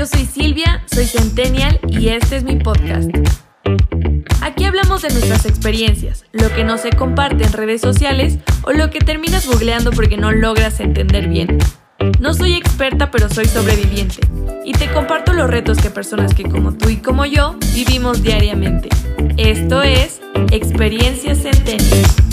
Yo soy Silvia, soy Centennial y este es mi podcast. Aquí hablamos de nuestras experiencias, lo que no se comparte en redes sociales o lo que terminas googleando porque no logras entender bien. No soy experta, pero soy sobreviviente. Y te comparto los retos que personas que como tú y como yo vivimos diariamente. Esto es Experiencias Centennial.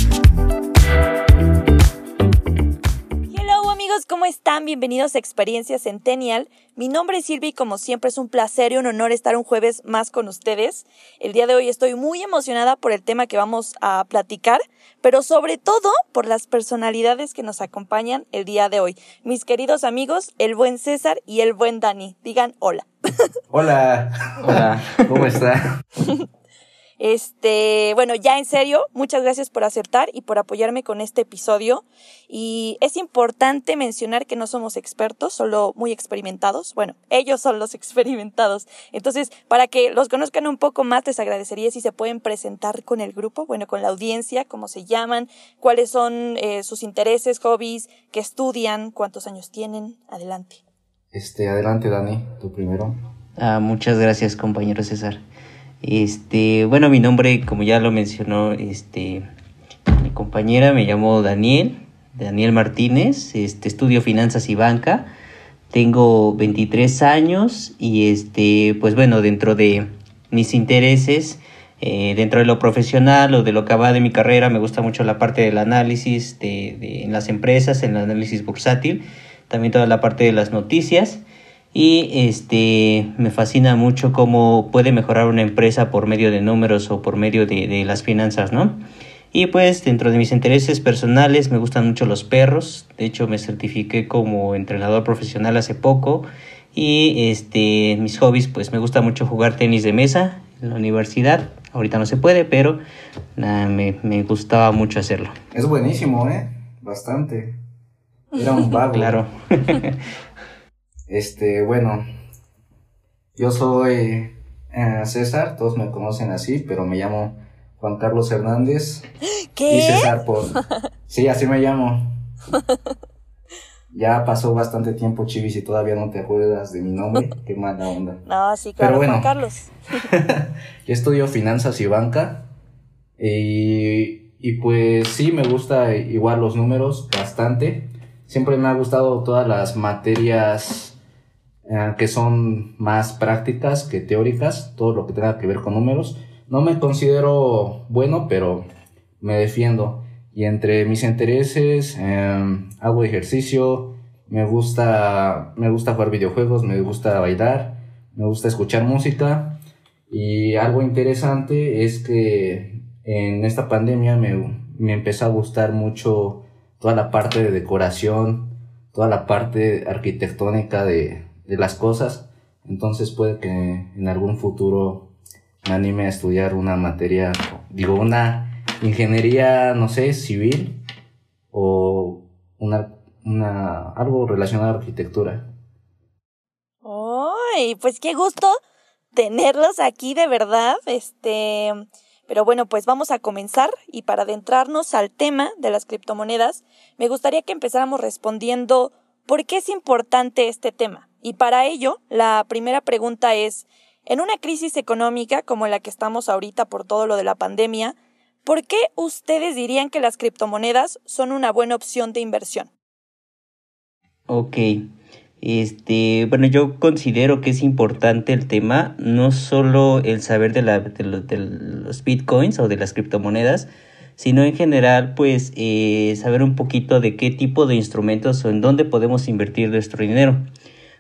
¿Cómo están? Bienvenidos a Experiencia Centennial. Mi nombre es Silvia y como siempre es un placer y un honor estar un jueves más con ustedes. El día de hoy estoy muy emocionada por el tema que vamos a platicar, pero sobre todo por las personalidades que nos acompañan el día de hoy. Mis queridos amigos, el buen César y el buen Dani. Digan hola. Hola. Hola. ¿Cómo está? Este, bueno, ya en serio, muchas gracias por aceptar y por apoyarme con este episodio. Y es importante mencionar que no somos expertos, solo muy experimentados. Bueno, ellos son los experimentados. Entonces, para que los conozcan un poco más, les agradecería si se pueden presentar con el grupo, bueno, con la audiencia, cómo se llaman, cuáles son eh, sus intereses, hobbies, qué estudian, cuántos años tienen. Adelante. Este, adelante, Dani, tú primero. Ah, muchas gracias, compañero César. Este, bueno, mi nombre, como ya lo mencionó, este, mi compañera, me llamo Daniel, Daniel Martínez, este, estudio finanzas y banca, tengo 23 años y este, pues bueno, dentro de mis intereses, eh, dentro de lo profesional o de lo que va de mi carrera, me gusta mucho la parte del análisis de, en las empresas, en el análisis bursátil, también toda la parte de las noticias y este me fascina mucho cómo puede mejorar una empresa por medio de números o por medio de, de, las finanzas, ¿no? Y pues dentro de mis intereses personales me gustan mucho los perros, de hecho me certifiqué como entrenador profesional hace poco y este mis hobbies pues me gusta mucho jugar tenis de mesa en la universidad, ahorita no se puede, pero nada, me, me gustaba mucho hacerlo. Es buenísimo, ¿eh? Bastante. Era un vago. claro. Este, bueno, yo soy eh, César, todos me conocen así, pero me llamo Juan Carlos Hernández. ¿Qué? Y César por... Sí, así me llamo. Ya pasó bastante tiempo, Chivis, y todavía no te acuerdas de mi nombre. Qué mala onda. No, sí, claro, bueno, Juan Carlos. yo estudio finanzas y banca. Y, y pues sí, me gusta igual los números bastante. Siempre me ha gustado todas las materias eh, que son más prácticas que teóricas, todo lo que tenga que ver con números. No me considero bueno, pero me defiendo. Y entre mis intereses, eh, hago ejercicio, me gusta, me gusta jugar videojuegos, me gusta bailar, me gusta escuchar música. Y algo interesante es que en esta pandemia me, me empezó a gustar mucho toda la parte de decoración, toda la parte arquitectónica de, de las cosas. Entonces puede que en algún futuro me anime a estudiar una materia, digo, una ingeniería, no sé, civil o una, una algo relacionado a arquitectura. ¡Ay! Pues qué gusto tenerlos aquí de verdad. Este, pero bueno, pues vamos a comenzar y para adentrarnos al tema de las criptomonedas, me gustaría que empezáramos respondiendo por qué es importante este tema. Y para ello, la primera pregunta es, en una crisis económica como la que estamos ahorita por todo lo de la pandemia, ¿por qué ustedes dirían que las criptomonedas son una buena opción de inversión? Ok, este, bueno, yo considero que es importante el tema, no solo el saber de, la, los bitcoins o de las criptomonedas, sino en general, pues, eh, saber un poquito de qué tipo de instrumentos o en dónde podemos invertir nuestro dinero.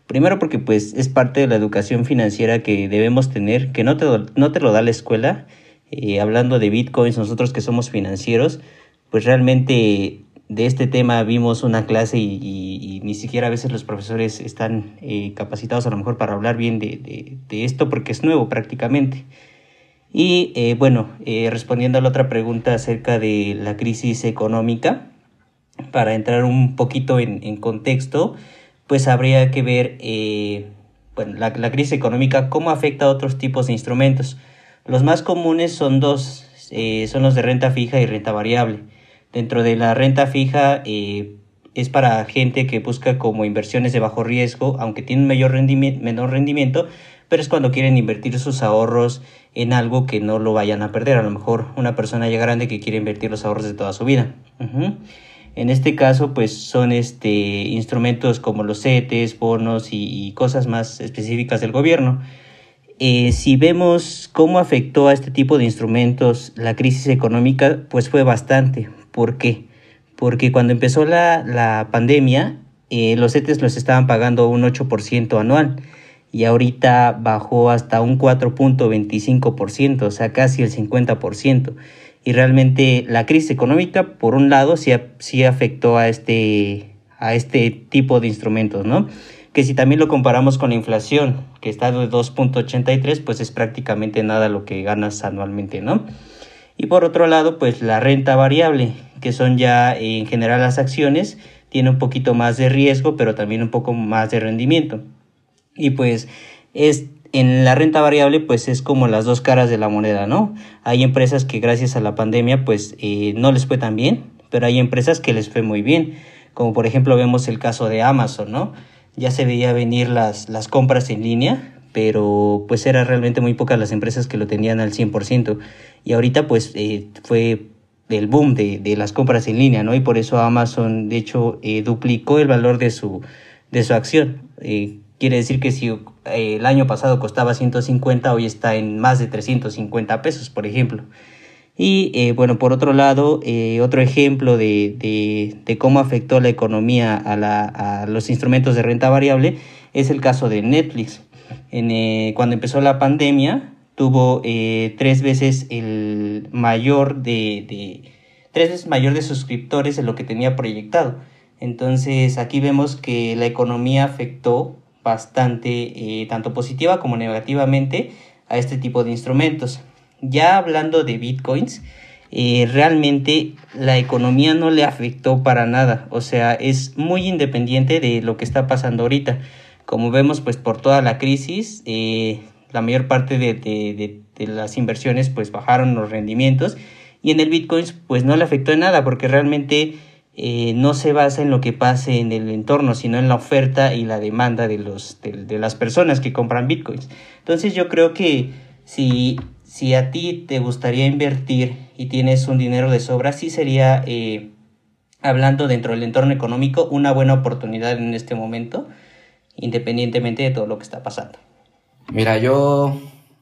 Primero porque pues es parte de la educación financiera que debemos tener, que no te, no te lo da la escuela. Eh, hablando de bitcoins, nosotros que somos financieros, pues realmente de este tema vimos una clase y, ni siquiera a veces los profesores están eh, capacitados a lo mejor para hablar bien de, de, esto porque es nuevo prácticamente. Y eh, bueno, respondiendo a la otra pregunta acerca de la crisis económica, para entrar un poquito en contexto, pues habría que ver eh, bueno, la, crisis económica, cómo afecta a otros tipos de instrumentos. Los más comunes son dos, eh, son los de renta fija y renta variable. Dentro de la renta fija, eh, es para gente que busca como inversiones de bajo riesgo, aunque tienen rendimiento, menor rendimiento, pero es cuando quieren invertir sus ahorros en algo que no lo vayan a perder. A lo mejor una persona ya grande que quiere invertir los ahorros de toda su vida. En este caso, pues son este, instrumentos como los CETES, bonos y, cosas más específicas del gobierno. Eh, si vemos cómo afectó a este tipo de instrumentos la crisis económica, pues fue bastante. ¿Por qué? Porque cuando empezó la, pandemia, eh, los CETES los estaban pagando un 8% anual y ahorita bajó hasta un 4.25%, o sea, casi el 50% y realmente la crisis económica, por un lado, sí, sí afectó a este, a este tipo de instrumentos, ¿no? Que si también lo comparamos con la inflación, que está de 2.83, pues es prácticamente nada lo que ganas anualmente, ¿no? Y por otro lado, pues la renta variable, que son ya en general las acciones, tiene un poquito más de riesgo, pero también un poco más de rendimiento. Y pues es en la renta variable pues es como las dos caras de la moneda, ¿no? Hay empresas que gracias a la pandemia pues eh, no les fue tan bien, pero hay empresas que les fue muy bien, como por ejemplo vemos el caso de Amazon, ¿no? Ya se veía venir las, las compras en línea, pero pues eran realmente muy pocas las empresas que lo tenían al 100% y ahorita pues eh, fue el boom de, de, las compras en línea, ¿no? Y por eso Amazon de hecho eh, duplicó el valor de su, de su acción. Quiere decir que si eh, el año pasado costaba 150, hoy está en más de 350 pesos, por ejemplo. Y eh, bueno, por otro lado, eh, otro ejemplo de, de, cómo afectó la economía a, la, a, los instrumentos de renta variable es el caso de Netflix. Cuando empezó la pandemia, tuvo tres veces el mayor de, de, tres veces mayor de suscriptores de lo que tenía proyectado. Entonces aquí vemos que la economía afectó bastante, eh, tanto positiva como negativamente, a este tipo de instrumentos. Ya hablando de bitcoins, eh, realmente la economía no le afectó para nada, o sea, es muy independiente de lo que está pasando ahorita. Como vemos, pues por toda la crisis, eh, la mayor parte de, las inversiones pues bajaron los rendimientos y en el bitcoins pues no le afectó en nada porque realmente eh, no se basa en lo que pase en el entorno, sino en la oferta y la demanda de, los, de, las personas que compran bitcoins. Entonces yo creo que si, si a ti te gustaría invertir y tienes un dinero de sobra, sí sería, eh, hablando dentro del entorno económico, una buena oportunidad en este momento, independientemente de todo lo que está pasando. Mira, yo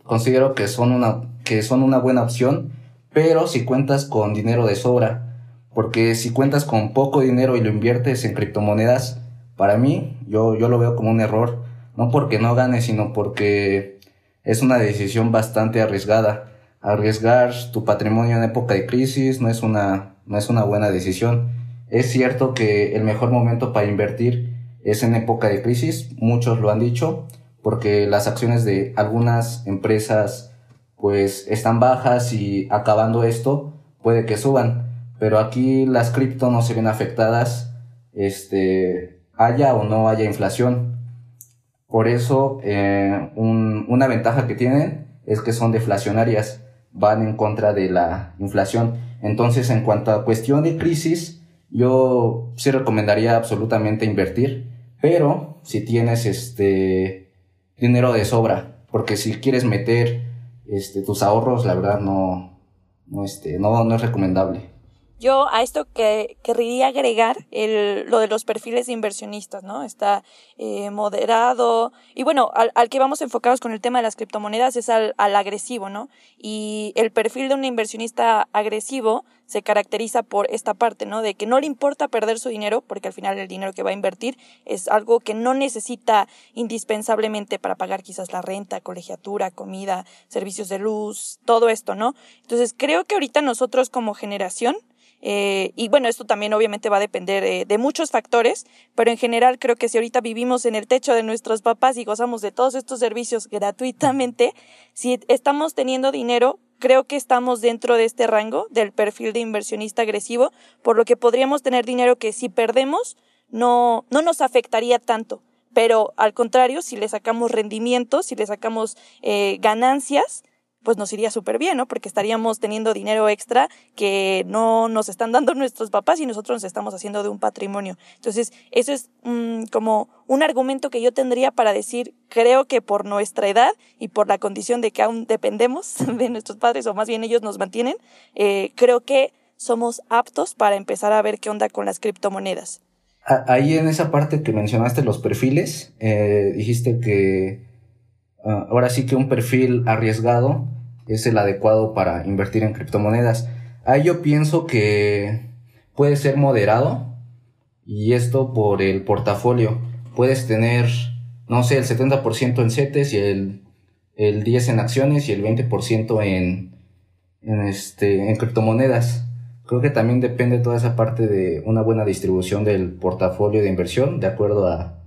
considero que son una, que son una buena opción, pero si cuentas con dinero de sobra porque si cuentas con poco dinero y lo inviertes en criptomonedas, para mí, yo, yo lo veo como un error. No porque no ganes, sino porque es una decisión bastante arriesgada. Arriesgar tu patrimonio en época de crisis no es una, no es una buena decisión. Es cierto que el mejor momento para invertir es en época de crisis, muchos lo han dicho, porque las acciones de algunas empresas pues están bajas y acabando esto puede que suban pero aquí las cripto no se ven afectadas, este, haya o no haya inflación. Por eso, eh, una ventaja que tienen es que son deflacionarias, van en contra de la inflación. Entonces, en cuanto a cuestión de crisis, yo sí recomendaría absolutamente invertir, pero si tienes este dinero de sobra, porque si quieres meter este tus ahorros, la verdad no no este no, no es recomendable. Yo a esto que querría agregar el, lo de los perfiles de inversionistas, ¿no? Está eh, moderado. Y bueno, al, al, que vamos enfocados con el tema de las criptomonedas es al, al agresivo, ¿no? Y el perfil de un inversionista agresivo se caracteriza por esta parte, ¿no? De que no le importa perder su dinero, porque al final el dinero que va a invertir es algo que no necesita indispensablemente para pagar quizás la renta, colegiatura, comida, servicios de luz, todo esto, ¿no? Entonces creo que ahorita nosotros como generación, eh, y bueno, esto también obviamente va a depender eh, de muchos factores, pero en general creo que si ahorita vivimos en el techo de nuestros papás y gozamos de todos estos servicios gratuitamente, si estamos teniendo dinero, creo que estamos dentro de este rango del perfil de inversionista agresivo, por lo que podríamos tener dinero que si perdemos no, no nos afectaría tanto. Pero al contrario, si le sacamos rendimientos, si le sacamos eh, ganancias, pues nos iría súper bien, ¿no? Porque estaríamos teniendo dinero extra que no nos están dando nuestros papás y nosotros nos estamos haciendo de un patrimonio. Entonces, eso es mm, como un argumento que yo tendría para decir, creo que por nuestra edad y por la condición de que aún dependemos de nuestros padres, o más bien ellos nos mantienen, eh, creo que somos aptos para empezar a ver qué onda con las criptomonedas. Ahí en esa parte que mencionaste los perfiles, eh, dijiste que ah, ahora sí que un perfil arriesgado es el adecuado para invertir en criptomonedas. Ahí yo pienso que puede ser moderado y esto por el portafolio. Puedes tener, no sé, el 70% en CETES y el, el 10% en acciones y el 20% en, en, este, en criptomonedas. Creo que también depende toda esa parte de una buena distribución del portafolio de inversión, de acuerdo a,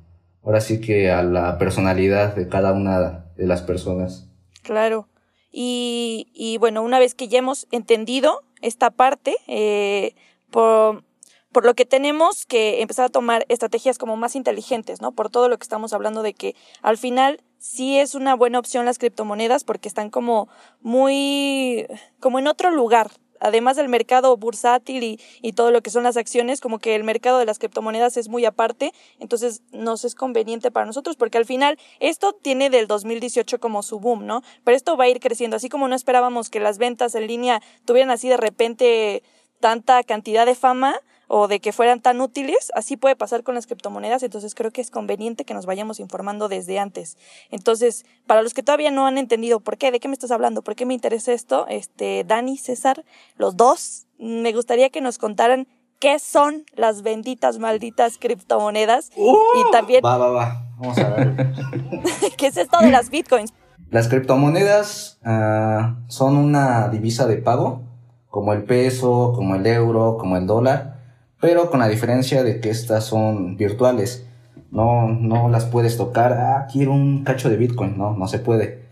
ahora sí que a la personalidad de cada una de las personas. Claro. Y, y bueno, una vez que ya hemos entendido esta parte, eh, por, por lo que tenemos que empezar a tomar estrategias como más inteligentes, ¿no? Por todo lo que estamos hablando de que al final sí es una buena opción las criptomonedas porque están como muy, como en otro lugar, además del mercado bursátil y, y, todo lo que son las acciones, como que el mercado de las criptomonedas es muy aparte, entonces nos es conveniente para nosotros, porque al final esto tiene del 2018 como su boom, ¿no? Pero esto va a ir creciendo, así como no esperábamos que las ventas en línea tuvieran así de repente tanta cantidad de fama, o de que fueran tan útiles, así puede pasar con las criptomonedas, entonces creo que es conveniente que nos vayamos informando desde antes. Entonces, para los que todavía no han entendido por qué, de qué me estás hablando, por qué me interesa esto, este, Dani, César, los dos, me gustaría que nos contaran qué son las benditas, malditas criptomonedas y ¡Uh! también... Va, va, va, vamos a ver. ¿Qué es esto de las bitcoins? Las criptomonedas uh, son una divisa de pago, como el peso, como el euro, como el dólar pero con la diferencia de que estas son virtuales. No, no las puedes tocar, ah, quiero un cacho de Bitcoin, no, no se puede.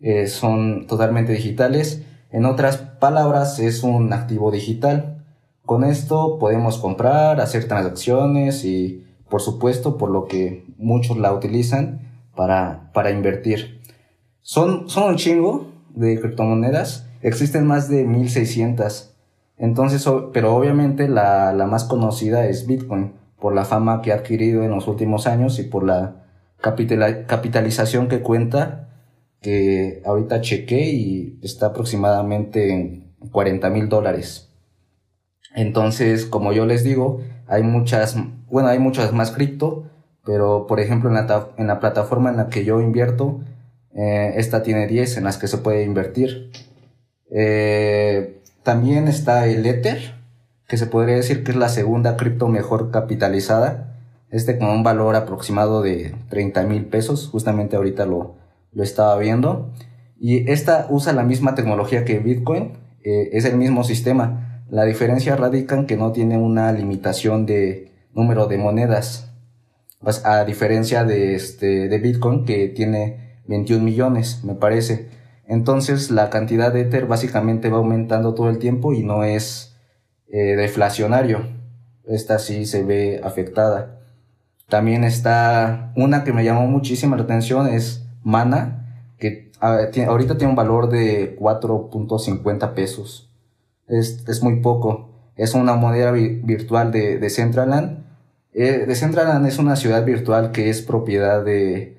Eh, son totalmente digitales. En otras palabras, es un activo digital. Con esto podemos comprar, hacer transacciones y, por supuesto, por lo que muchos la utilizan para, para invertir. Son, son un chingo de criptomonedas. Existen más de 1600 entonces, pero obviamente la, la más conocida es Bitcoin, por la fama que ha adquirido en los últimos años y por la capitalización que cuenta, que ahorita chequé y está aproximadamente en 40 mil dólares. Entonces, como yo les digo, hay muchas, bueno, hay muchas más cripto, pero por ejemplo en la, en la plataforma en la que yo invierto, eh, esta tiene 10 en las que se puede invertir. Eh, también está el Ether, que se podría decir que es la segunda cripto mejor capitalizada. Este con un valor aproximado de 30 mil pesos. Justamente ahorita lo, lo estaba viendo. Y esta usa la misma tecnología que Bitcoin. Eh, es el mismo sistema. La diferencia radica en que no tiene una limitación de número de monedas. Pues, a diferencia de, este, de Bitcoin que tiene 21 millones, me parece. Entonces la cantidad de Ether básicamente va aumentando todo el tiempo y no es eh, deflacionario. Esta sí se ve afectada. También está una que me llamó muchísima la atención es Mana, que ahorita tiene un valor de 4.50 pesos. Es, es, muy poco. Es una moneda virtual de, de Centraland. Eh, Centraland es una ciudad virtual que es propiedad de,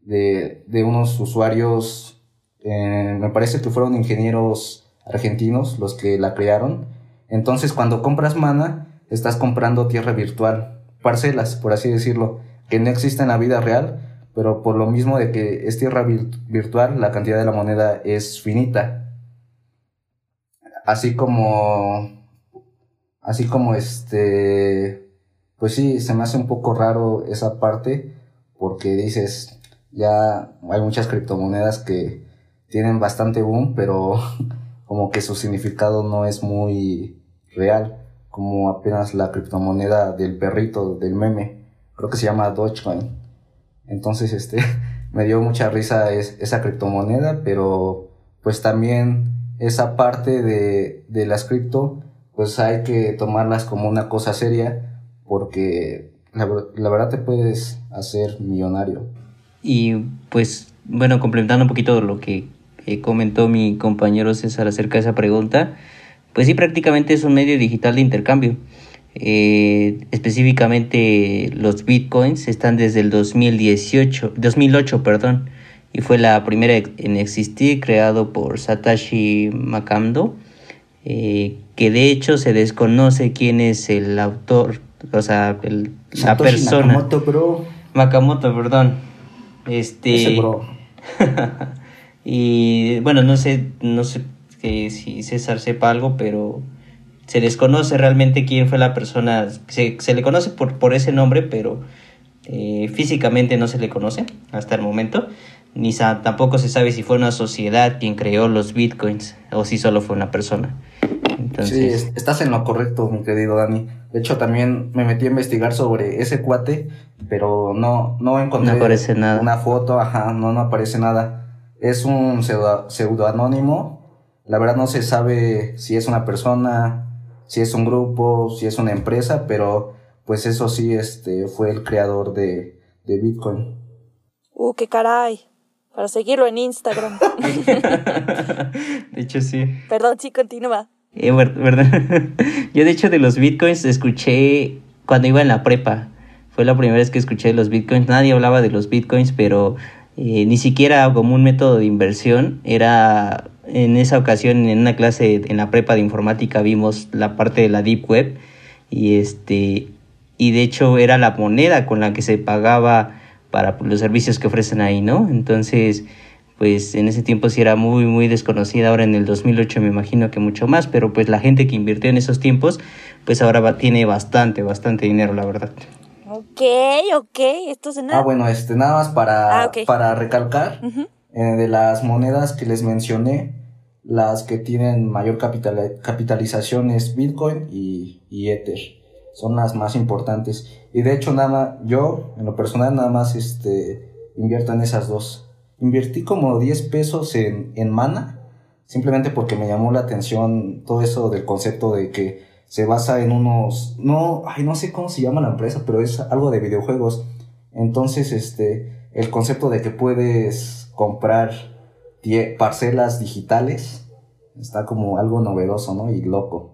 de unos usuarios eh, me parece que fueron ingenieros argentinos los que la crearon. Entonces, cuando compras mana, estás comprando tierra virtual, parcelas, por así decirlo, que no existen en la vida real, pero por lo mismo de que es tierra virtual, la cantidad de la moneda es finita. Así como, así como este, pues sí, se me hace un poco raro esa parte, porque dices, ya hay muchas criptomonedas que tienen bastante boom, pero como que su significado no es muy real, como apenas la criptomoneda del perrito, del meme, creo que se llama Dogecoin. Entonces, este, me dio mucha risa esa criptomoneda, pero pues también esa parte de, de las cripto, pues hay que tomarlas como una cosa seria, porque la, la verdad te puedes hacer millonario. Y pues, bueno, complementando un poquito lo que eh, comentó mi compañero César acerca de esa pregunta, pues sí, prácticamente es un medio digital de intercambio. Eh, específicamente los bitcoins están desde el 2018, 2008, perdón, y fue la primera en existir, creado por Satoshi Nakamoto, eh, que de hecho se desconoce quién es el autor, o sea, el, la persona. Nakamoto, bro. Makamoto, perdón. Este. Ese bro. y bueno, no sé, no sé que si César sepa algo, pero se desconoce realmente quién fue la persona. Se, se le conoce por, por ese nombre, pero eh, físicamente no se le conoce hasta el momento. Ni sa- tampoco se sabe si fue una sociedad quien creó los bitcoins o si solo fue una persona. Sí, Entonces, es- estás en lo correcto, mi querido Dani. De hecho, también me metí a investigar sobre ese cuate, pero no, no encontré No aparece nada. una foto, ajá, no, no aparece nada. Es un pseudo, pseudoanónimo. La verdad no se sabe si es una persona, si es un grupo, si es una empresa, pero pues eso sí, este, fue el creador de, de Bitcoin. Uh, qué caray. Para seguirlo en Instagram. de hecho sí. Perdón, sí, continúa. Eh, ver- ¿verdad? Yo de hecho de los bitcoins escuché cuando iba en la prepa. Fue la primera vez que escuché de los bitcoins. Nadie hablaba de los bitcoins, pero eh, ni siquiera como un método de inversión. Era en esa ocasión en una clase en la prepa de informática vimos la parte de la deep web y este y de hecho era la moneda con la que se pagaba para los servicios que ofrecen ahí, ¿no? Entonces, pues en ese tiempo sí era muy, muy desconocida. Ahora en el 2008 me imagino que mucho más, pero pues la gente que invirtió en esos tiempos, pues ahora va- tiene bastante, bastante dinero, la verdad. Ok, ok. Esto es nada. Ah, bueno, este, nada más para, Ah, para recalcar, eh, de las monedas que les mencioné, las que tienen mayor capital- capitalización es Bitcoin y, y Ether. Son las más importantes. Y de hecho, nada más, yo, en lo personal, nada más este, invierto en esas dos. Invertí como 10 pesos en, en Mana, simplemente porque me llamó la atención todo eso del concepto de que se basa en unos, no, ay, no sé cómo se llama la empresa, pero es algo de videojuegos. Entonces, este, el concepto de que puedes comprar parcelas digitales está como algo novedoso, ¿no? Y loco.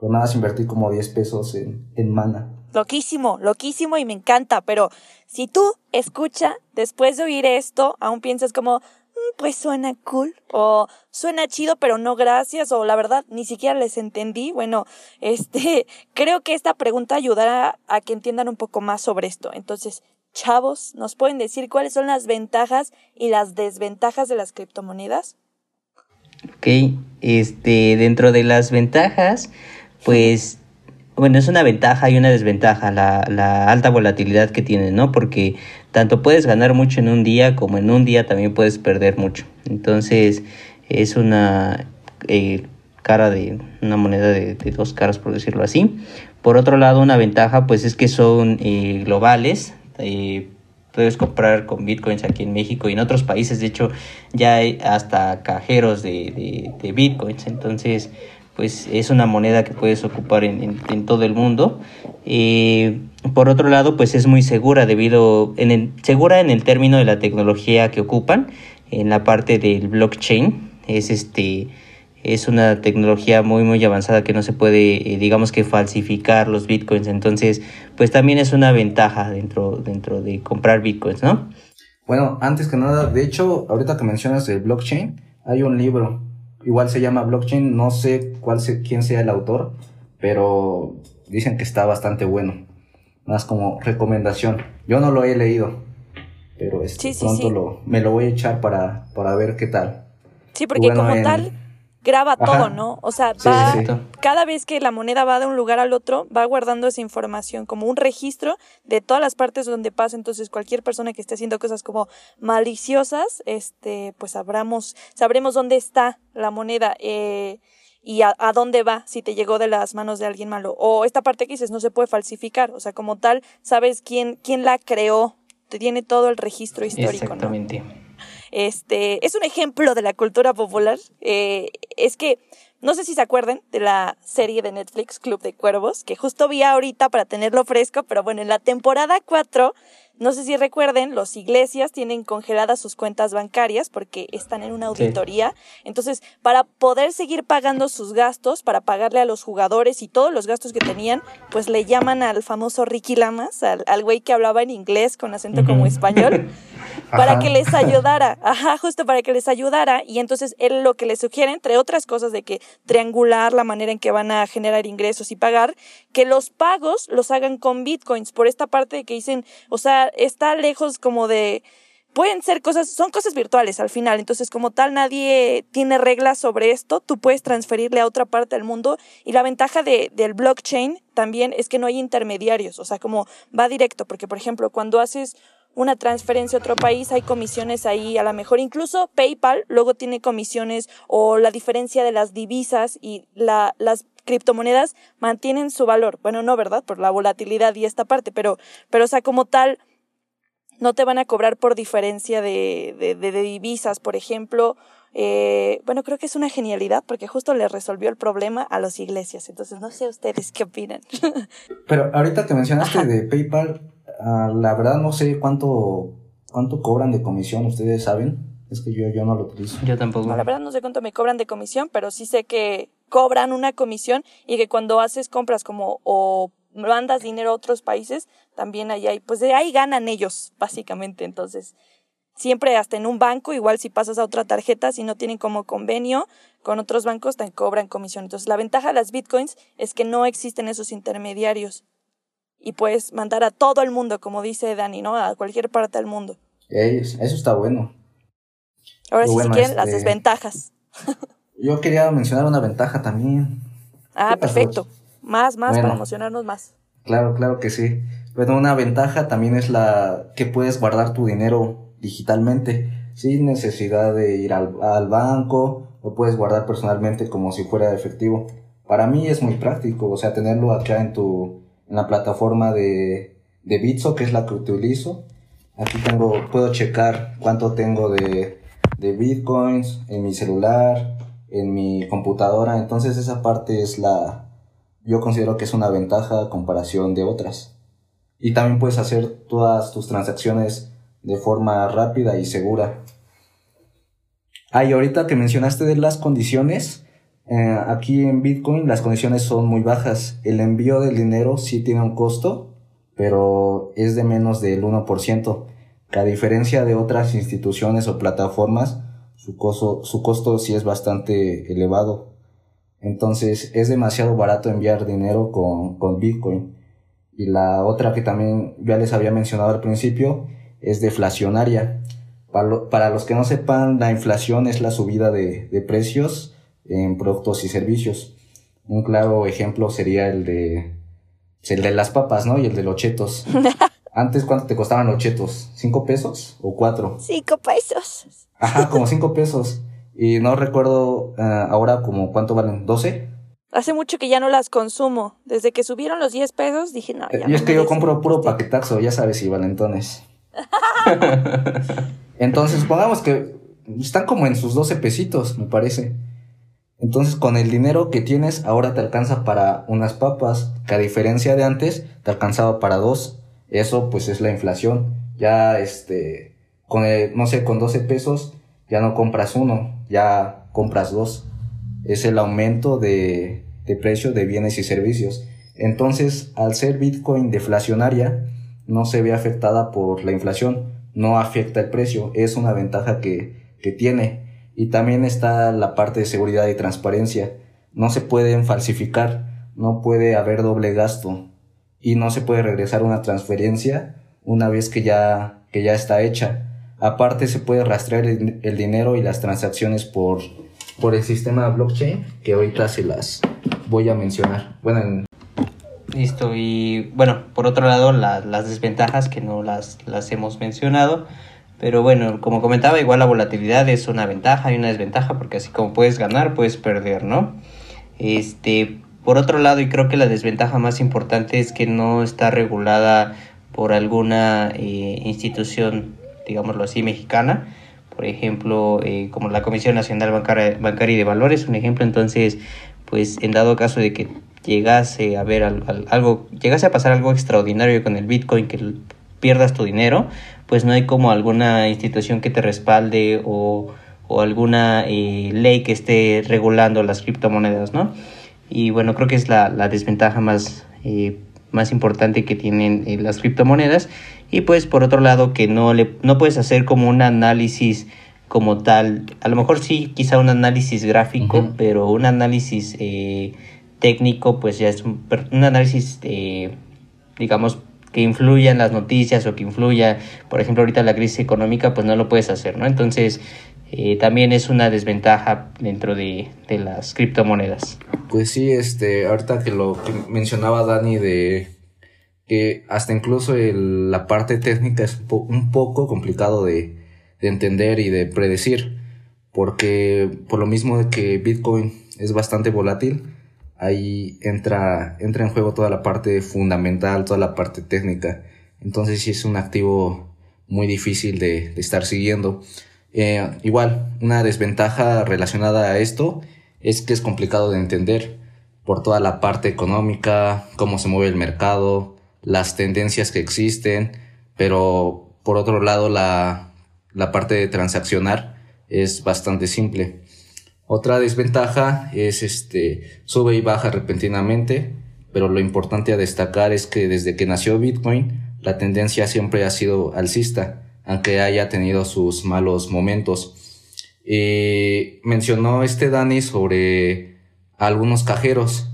Pero nada más invertí como 10 pesos en, en mana. Loquísimo, loquísimo y me encanta, pero si tú escucha, después de oír esto, aún piensas como, "Mm, pues suena cool, o suena chido, pero no gracias, o la verdad ni siquiera les entendí, bueno, este, creo que esta pregunta ayudará a que entiendan un poco más sobre esto. Entonces, chavos, ¿nos pueden decir cuáles son las ventajas y las desventajas de las criptomonedas? Ok, este, dentro de las ventajas, pues, bueno, es una ventaja y una desventaja la, la alta volatilidad que tienen, ¿no? Porque tanto puedes ganar mucho en un día como en un día también puedes perder mucho. Entonces, es una eh, cara de, una moneda de, dos caras, por decirlo así. Por otro lado, una ventaja, pues, es que son eh, globales. eh, puedes comprar con bitcoins aquí en México y en otros países. De hecho, ya hay hasta cajeros de, de, bitcoins. Entonces, pues es una moneda que puedes ocupar en todo el mundo. Eh, por otro lado, pues es muy segura debido, en el, segura en el término de la tecnología que ocupan, en la parte del blockchain. Es este es una tecnología muy muy avanzada que no se puede eh, digamos que falsificar los bitcoins entonces pues también es una ventaja dentro dentro de comprar bitcoins no Bueno, antes que nada, de hecho, ahorita que mencionas el blockchain, hay un libro, igual se llama Blockchain, no sé cuál se, quién sea el autor, pero dicen que está bastante bueno. Más como recomendación. Yo no lo he leído, pero este, Sí, sí, pronto sí. Lo, me lo voy a echar para, para ver qué tal. Sí, porque Bueno, como en- tal graba Ajá. todo, ¿no? O sea, va, cada vez que la moneda va de un lugar al otro, va guardando esa información como un registro de todas las partes donde pasa. Entonces, cualquier persona que esté haciendo cosas como maliciosas, este, pues sabremos, sabremos dónde está la moneda eh, y a, a dónde va si te llegó de las manos de alguien malo. O esta parte que dices no se puede falsificar. O sea, como tal, sabes quién, quién la creó. Te tiene todo el registro histórico, ¿no? exactamente Este, es un ejemplo de la cultura popular. Eh, es que, no sé si se acuerdan de la serie de Netflix, Club de Cuervos, que justo vi ahorita para tenerlo fresco, pero bueno, en la temporada 4 no sé si recuerden, los iglesias tienen congeladas sus cuentas bancarias porque están en una auditoría. Entonces, para poder seguir pagando sus gastos, para pagarle a los jugadores y todos los gastos que tenían, pues le llaman al famoso Ricky Lamas, al, güey que hablaba en inglés con acento como español, para que les ayudara. Ajá, justo para que les ayudara. Y entonces él lo que le sugiere, entre otras cosas, de que triangular la manera en que van a generar ingresos y pagar, que los pagos los hagan con bitcoins, por esta parte de que dicen, o sea, está lejos como de pueden ser cosas, son cosas virtuales al final, entonces como tal nadie tiene reglas sobre esto, tú puedes transferirle a otra parte del mundo y la ventaja de, del blockchain también es que no hay intermediarios, o sea, como va directo, porque por ejemplo cuando haces una transferencia a otro país hay comisiones ahí, a lo mejor incluso PayPal luego tiene comisiones o la diferencia de las divisas y la, las criptomonedas mantienen su valor, bueno, no, ¿verdad? Por la volatilidad y esta parte, pero, pero o sea, como tal, no te van a cobrar por diferencia de, de, de, divisas, por ejemplo. Eh, bueno, creo que es una genialidad porque justo le resolvió el problema a las iglesias. Entonces, no sé ustedes qué opinan. Pero ahorita que mencionaste de PayPal, uh, la verdad no sé cuánto, cuánto cobran de comisión, ¿ustedes saben? Es que yo, yo no lo utilizo. Yo tampoco. No, la verdad no sé cuánto me cobran de comisión, pero sí sé que cobran una comisión y que cuando haces compras como o mandas dinero a otros países, también ahí hay, pues de ahí ganan ellos, básicamente. Entonces, siempre hasta en un banco, igual si pasas a otra tarjeta, si no tienen como convenio con otros bancos, te cobran comisión. Entonces, la ventaja de las bitcoins es que no existen esos intermediarios y puedes mandar a todo el mundo, como dice Dani, ¿no? A cualquier parte del mundo. eso está bueno. Ahora sí, bueno, si quieren, este... las desventajas. Yo quería mencionar una ventaja también. Ah, perfecto. Más, más, bueno, para emocionarnos más. Claro, claro que sí. Bueno, una ventaja también es la que puedes guardar tu dinero digitalmente, sin necesidad de ir al, al banco, lo puedes guardar personalmente como si fuera efectivo. Para mí es muy práctico, o sea, tenerlo acá en tu, en la plataforma de, de Bitso, que es la que utilizo. Aquí tengo, puedo checar cuánto tengo de, de bitcoins en mi celular, en mi computadora, entonces esa parte es la, yo considero que es una ventaja a comparación de otras. Y también puedes hacer todas tus transacciones de forma rápida y segura. Ah, y ahorita que mencionaste de las condiciones, eh, aquí en Bitcoin las condiciones son muy bajas. El envío del dinero sí tiene un costo, pero es de menos del 1%. Que a diferencia de otras instituciones o plataformas, su costo, su costo sí es bastante elevado. Entonces es demasiado barato enviar dinero con, con Bitcoin. Y la otra que también ya les había mencionado al principio es deflacionaria. Para, lo, para los que no sepan, la inflación es la subida de, de, precios en productos y servicios. Un claro ejemplo sería el de, el de las papas, ¿no? Y el de los chetos. Antes, ¿cuánto te costaban los chetos? ¿Cinco pesos o cuatro? Cinco pesos. Ajá, como cinco pesos. Y no recuerdo uh, ahora como cuánto valen, ¿12? Hace mucho que ya no las consumo. Desde que subieron los 10 pesos dije, no, ya Y no es que yo compro puro paquetazo, ya sabes, y valentones. Entonces, supongamos que están como en sus 12 pesitos, me parece. Entonces, con el dinero que tienes, ahora te alcanza para unas papas, que a diferencia de antes, te alcanzaba para dos. Eso, pues, es la inflación. Ya, este, con el, no sé, con 12 pesos, ya no compras uno, ya compras dos. Es el aumento de, de precio de bienes y servicios. Entonces, al ser Bitcoin deflacionaria, no se ve afectada por la inflación, no afecta el precio, es una ventaja que, que tiene. Y también está la parte de seguridad y transparencia. No se pueden falsificar, no puede haber doble gasto y no se puede regresar una transferencia una vez que ya, que ya está hecha. Aparte se puede rastrear el, dinero y las transacciones por, por el sistema blockchain, que ahorita se las voy a mencionar. Bueno, en... Listo, y bueno, por otro lado, la, las desventajas que no las, las hemos mencionado, pero bueno, como comentaba, igual la volatilidad es una ventaja y una desventaja, porque así como puedes ganar, puedes perder, ¿no? Este, por otro lado, y creo que la desventaja más importante es que no está regulada por alguna eh, institución, digámoslo así, mexicana, por ejemplo, eh, como la Comisión Nacional Bancaria, Bancaria de Valores, un ejemplo, entonces, pues en dado caso de que llegase a ver algo, llegase a pasar algo extraordinario con el Bitcoin, que pierdas tu dinero, pues no hay como alguna institución que te respalde o, o alguna eh, ley que esté regulando las criptomonedas, ¿no? Y bueno, creo que es la, la desventaja más, eh, más importante que tienen eh, las criptomonedas. Y pues por otro lado que no, le, no puedes hacer como un análisis como tal, a lo mejor sí, quizá un análisis gráfico, pero un análisis técnico, pues ya es un, un análisis, digamos, que influya en las noticias o que influya, por ejemplo, ahorita la crisis económica, pues no lo puedes hacer, ¿no? Entonces, eh, también es una desventaja dentro de, las criptomonedas. Pues sí, este, ahorita que lo que mencionaba Dani de que hasta incluso la parte técnica es un poco complicado de, de, entender y de predecir, porque por lo mismo de que Bitcoin es bastante volátil, ahí entra, entra en juego toda la parte fundamental, toda la parte técnica. Entonces sí es un activo muy difícil de, de estar siguiendo. Eh, igual, una desventaja relacionada a esto es que es complicado de entender por toda la parte económica, cómo se mueve el mercado, las tendencias que existen, pero por otro lado la, la parte de transaccionar es bastante simple. Otra desventaja es este sube y baja repentinamente, pero lo importante a destacar es que desde que nació Bitcoin la tendencia siempre ha sido alcista aunque haya tenido sus malos momentos. Eh, mencionó este Dani sobre algunos cajeros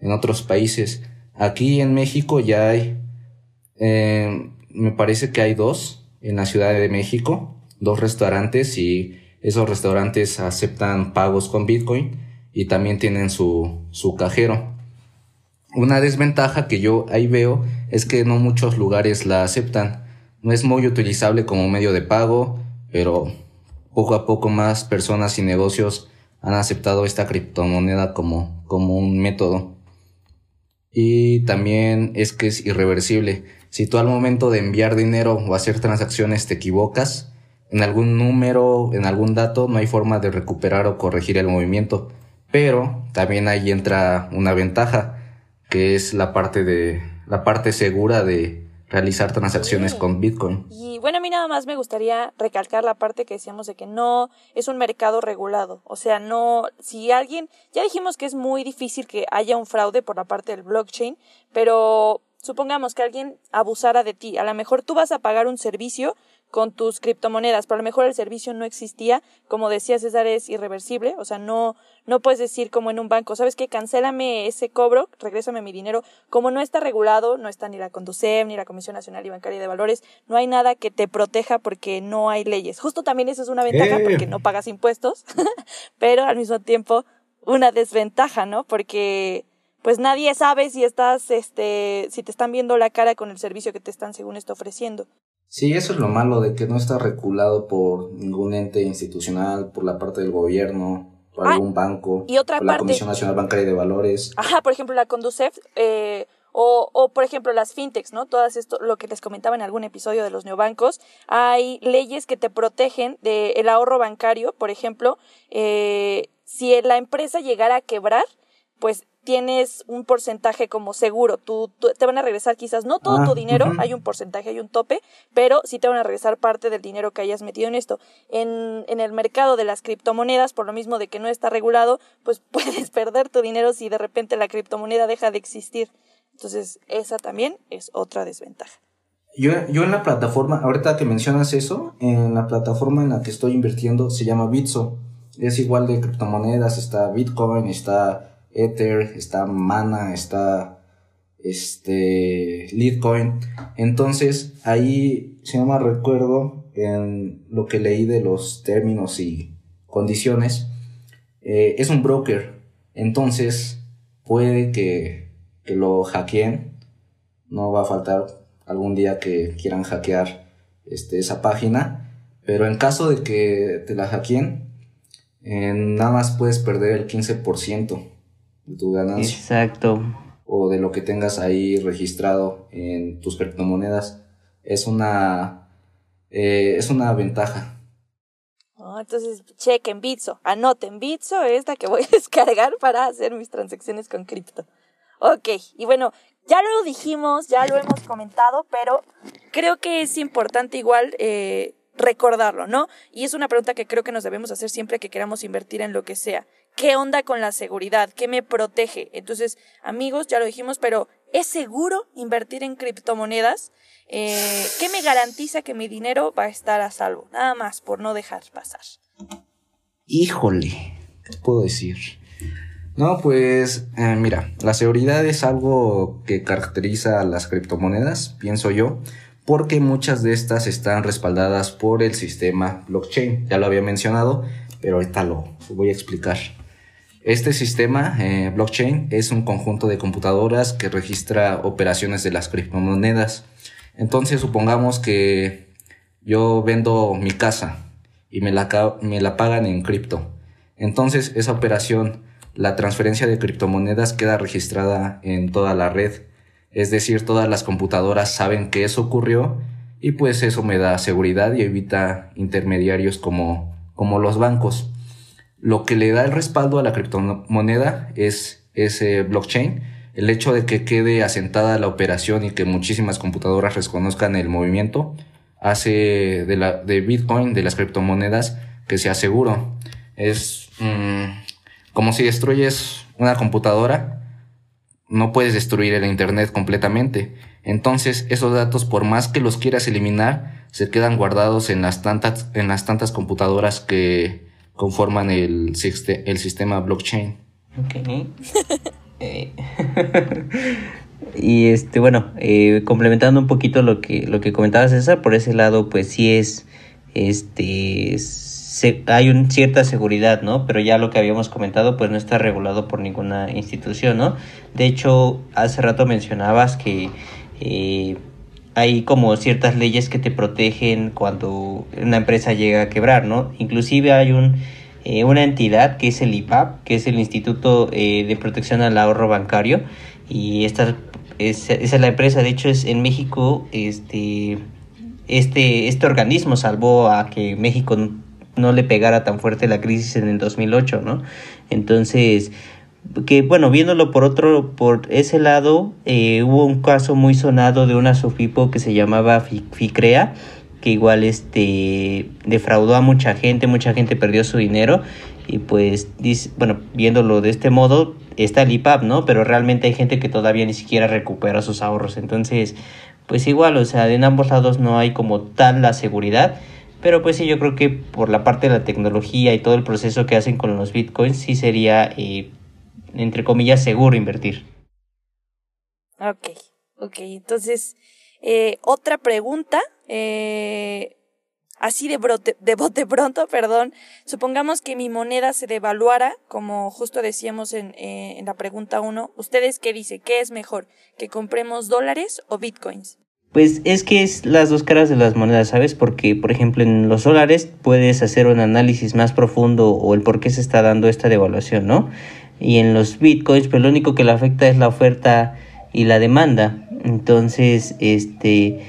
en otros países. Aquí en México ya hay, eh, me parece que hay dos en la Ciudad de México, dos restaurantes y esos restaurantes aceptan pagos con Bitcoin y también tienen su, su cajero. Una desventaja que yo ahí veo es que no muchos lugares la aceptan no es muy utilizable como medio de pago, pero poco a poco más personas y negocios han aceptado esta criptomoneda como, como un método. Y también es que es irreversible. Si tú al momento de enviar dinero o hacer transacciones te equivocas, en algún número, en algún dato, no hay forma de recuperar o corregir el movimiento. Pero también ahí entra una ventaja, que es la parte de, la parte segura de, realizar transacciones con Bitcoin. Y bueno, a mí nada más me gustaría recalcar la parte que decíamos de que no es un mercado regulado. O sea, no, si alguien, ya dijimos que es muy difícil que haya un fraude por la parte del blockchain, pero supongamos que alguien abusara de ti. A lo mejor tú vas a pagar un servicio con tus criptomonedas, pero a lo mejor el servicio no existía, como decía César, es irreversible, o sea, no, no puedes decir como en un banco, ¿sabes qué? Cancélame ese cobro, regrésame mi dinero, como no está regulado, no está ni la Conducef, ni la Comisión Nacional y Bancaria de Valores, no hay nada que te proteja porque no hay leyes. Justo también eso es una ventaja porque no pagas impuestos, pero al mismo tiempo una desventaja, ¿no? Porque pues nadie sabe si estás, este, si te están viendo la cara con el servicio que te están según esto ofreciendo. Sí, eso es lo malo de que no está regulado por ningún ente institucional, por la parte del gobierno, por ah, algún banco, y otra por parte, la Comisión Nacional Bancaria de Valores. Ajá, por ejemplo, la Conducef, eh, o, o, por ejemplo, las fintechs, ¿no? Todas esto, lo que les comentaba en algún episodio de los neobancos, hay leyes que te protegen del ahorro bancario, por ejemplo, eh, si la empresa llegara a quebrar, pues tienes un porcentaje como seguro. Tú, te van a regresar quizás no todo tu ah, dinero, hay un porcentaje, hay un tope, pero sí te van a regresar parte del dinero que hayas metido en esto. En, en el mercado de las criptomonedas, por lo mismo de que no está regulado, pues puedes perder tu dinero si de repente la criptomoneda deja de existir. Entonces, esa también es otra desventaja. Yo, yo en la plataforma, ahorita que mencionas eso, en la plataforma en la que estoy invirtiendo se llama Bitso. Es igual de criptomonedas, está Bitcoin, está Ether, está Mana, está este Litecoin. Entonces, ahí, si no me recuerdo, en lo que leí de los términos y condiciones, eh, es un broker. Entonces, puede que, que lo hackeen. No va a faltar algún día que quieran hackear este, esa página. Pero en caso de que te la hackeen, eh, nada más puedes perder el 15% de tu ganancia. Exacto. O de lo que tengas ahí registrado en tus criptomonedas. Es una, eh, es una ventaja. Oh, entonces, chequen Bitso, anoten Bitso, es la que voy a descargar para hacer mis transacciones con cripto. Ok, y bueno, ya lo dijimos, ya lo hemos comentado, pero creo que es importante igual eh, recordarlo, ¿no? Y es una pregunta que creo que nos debemos hacer siempre que queramos invertir en lo que sea. ¿Qué onda con la seguridad? ¿Qué me protege? Entonces, amigos, ya lo dijimos, pero ¿es seguro invertir en criptomonedas? Eh, ¿Qué me garantiza que mi dinero va a estar a salvo? Nada más por no dejar pasar. Híjole, ¿qué puedo decir? No, pues eh, mira, la seguridad es algo que caracteriza a las criptomonedas, pienso yo, porque muchas de estas están respaldadas por el sistema blockchain. Ya lo había mencionado, pero ahorita lo voy a explicar. Este sistema eh, blockchain es un conjunto de computadoras que registra operaciones de las criptomonedas. Entonces supongamos que yo vendo mi casa y me la, me la pagan en cripto. Entonces esa operación, la transferencia de criptomonedas queda registrada en toda la red es decir, todas las computadoras saben que eso ocurrió y pues eso me da seguridad y evita intermediarios como, como los bancos. Lo que le da el respaldo a la criptomoneda es ese blockchain, el hecho de que quede asentada la operación y que muchísimas computadoras reconozcan el movimiento hace de, la, de Bitcoin, de las criptomonedas, que sea seguro. Es mm, como si destruyes una computadora, no puedes destruir el Internet completamente. Entonces, esos datos, por más que los quieras eliminar, se quedan guardados en las tantas, en las tantas computadoras que conforman el, el sistema blockchain. Ok. Eh, y este, bueno, eh, complementando un poquito lo que, lo que comentaba César, por ese lado, pues sí es, este, hay una cierta seguridad, ¿no? Pero ya lo que habíamos comentado, pues no está regulado por ninguna institución, ¿no? De hecho, hace rato mencionabas que eh, hay como ciertas leyes que te protegen cuando una empresa llega a quebrar, ¿no? Inclusive hay un, eh, una entidad que es el IPAP, que es el Instituto eh, de Protección al Ahorro Bancario, y esta es, esa es la empresa, de hecho es en México, este, este, este organismo salvó a que México no le pegara tan fuerte la crisis en el 2008, ¿no? Entonces, que bueno, viéndolo por otro, por ese lado, eh, hubo un caso muy sonado de una Sofipo que se llamaba Ficrea, que igual este defraudó a mucha gente, mucha gente perdió su dinero y pues bueno, viéndolo de este modo está el IPAP, ¿no? Pero realmente hay gente que todavía ni siquiera recupera sus ahorros, entonces pues igual, o sea, en ambos lados no hay como tal la seguridad pero pues sí, yo creo que por la parte de la tecnología y todo el proceso que hacen con los bitcoins, sí sería, eh, entre comillas, seguro invertir. Ok, ok. Entonces, eh, otra pregunta, eh, así de, brote, de bote pronto, perdón. Supongamos que mi moneda se devaluara, como justo decíamos en, en la pregunta 1. ¿Ustedes qué dicen? ¿Qué es mejor? ¿Que compremos dólares o bitcoins? Pues es que es las dos caras de las monedas, ¿sabes? Porque, por ejemplo, en los dólares puedes hacer un análisis más profundo o el por qué se está dando esta devaluación, ¿no? Y en los bitcoins, pues lo único que le afecta es la oferta y la demanda. Entonces, este,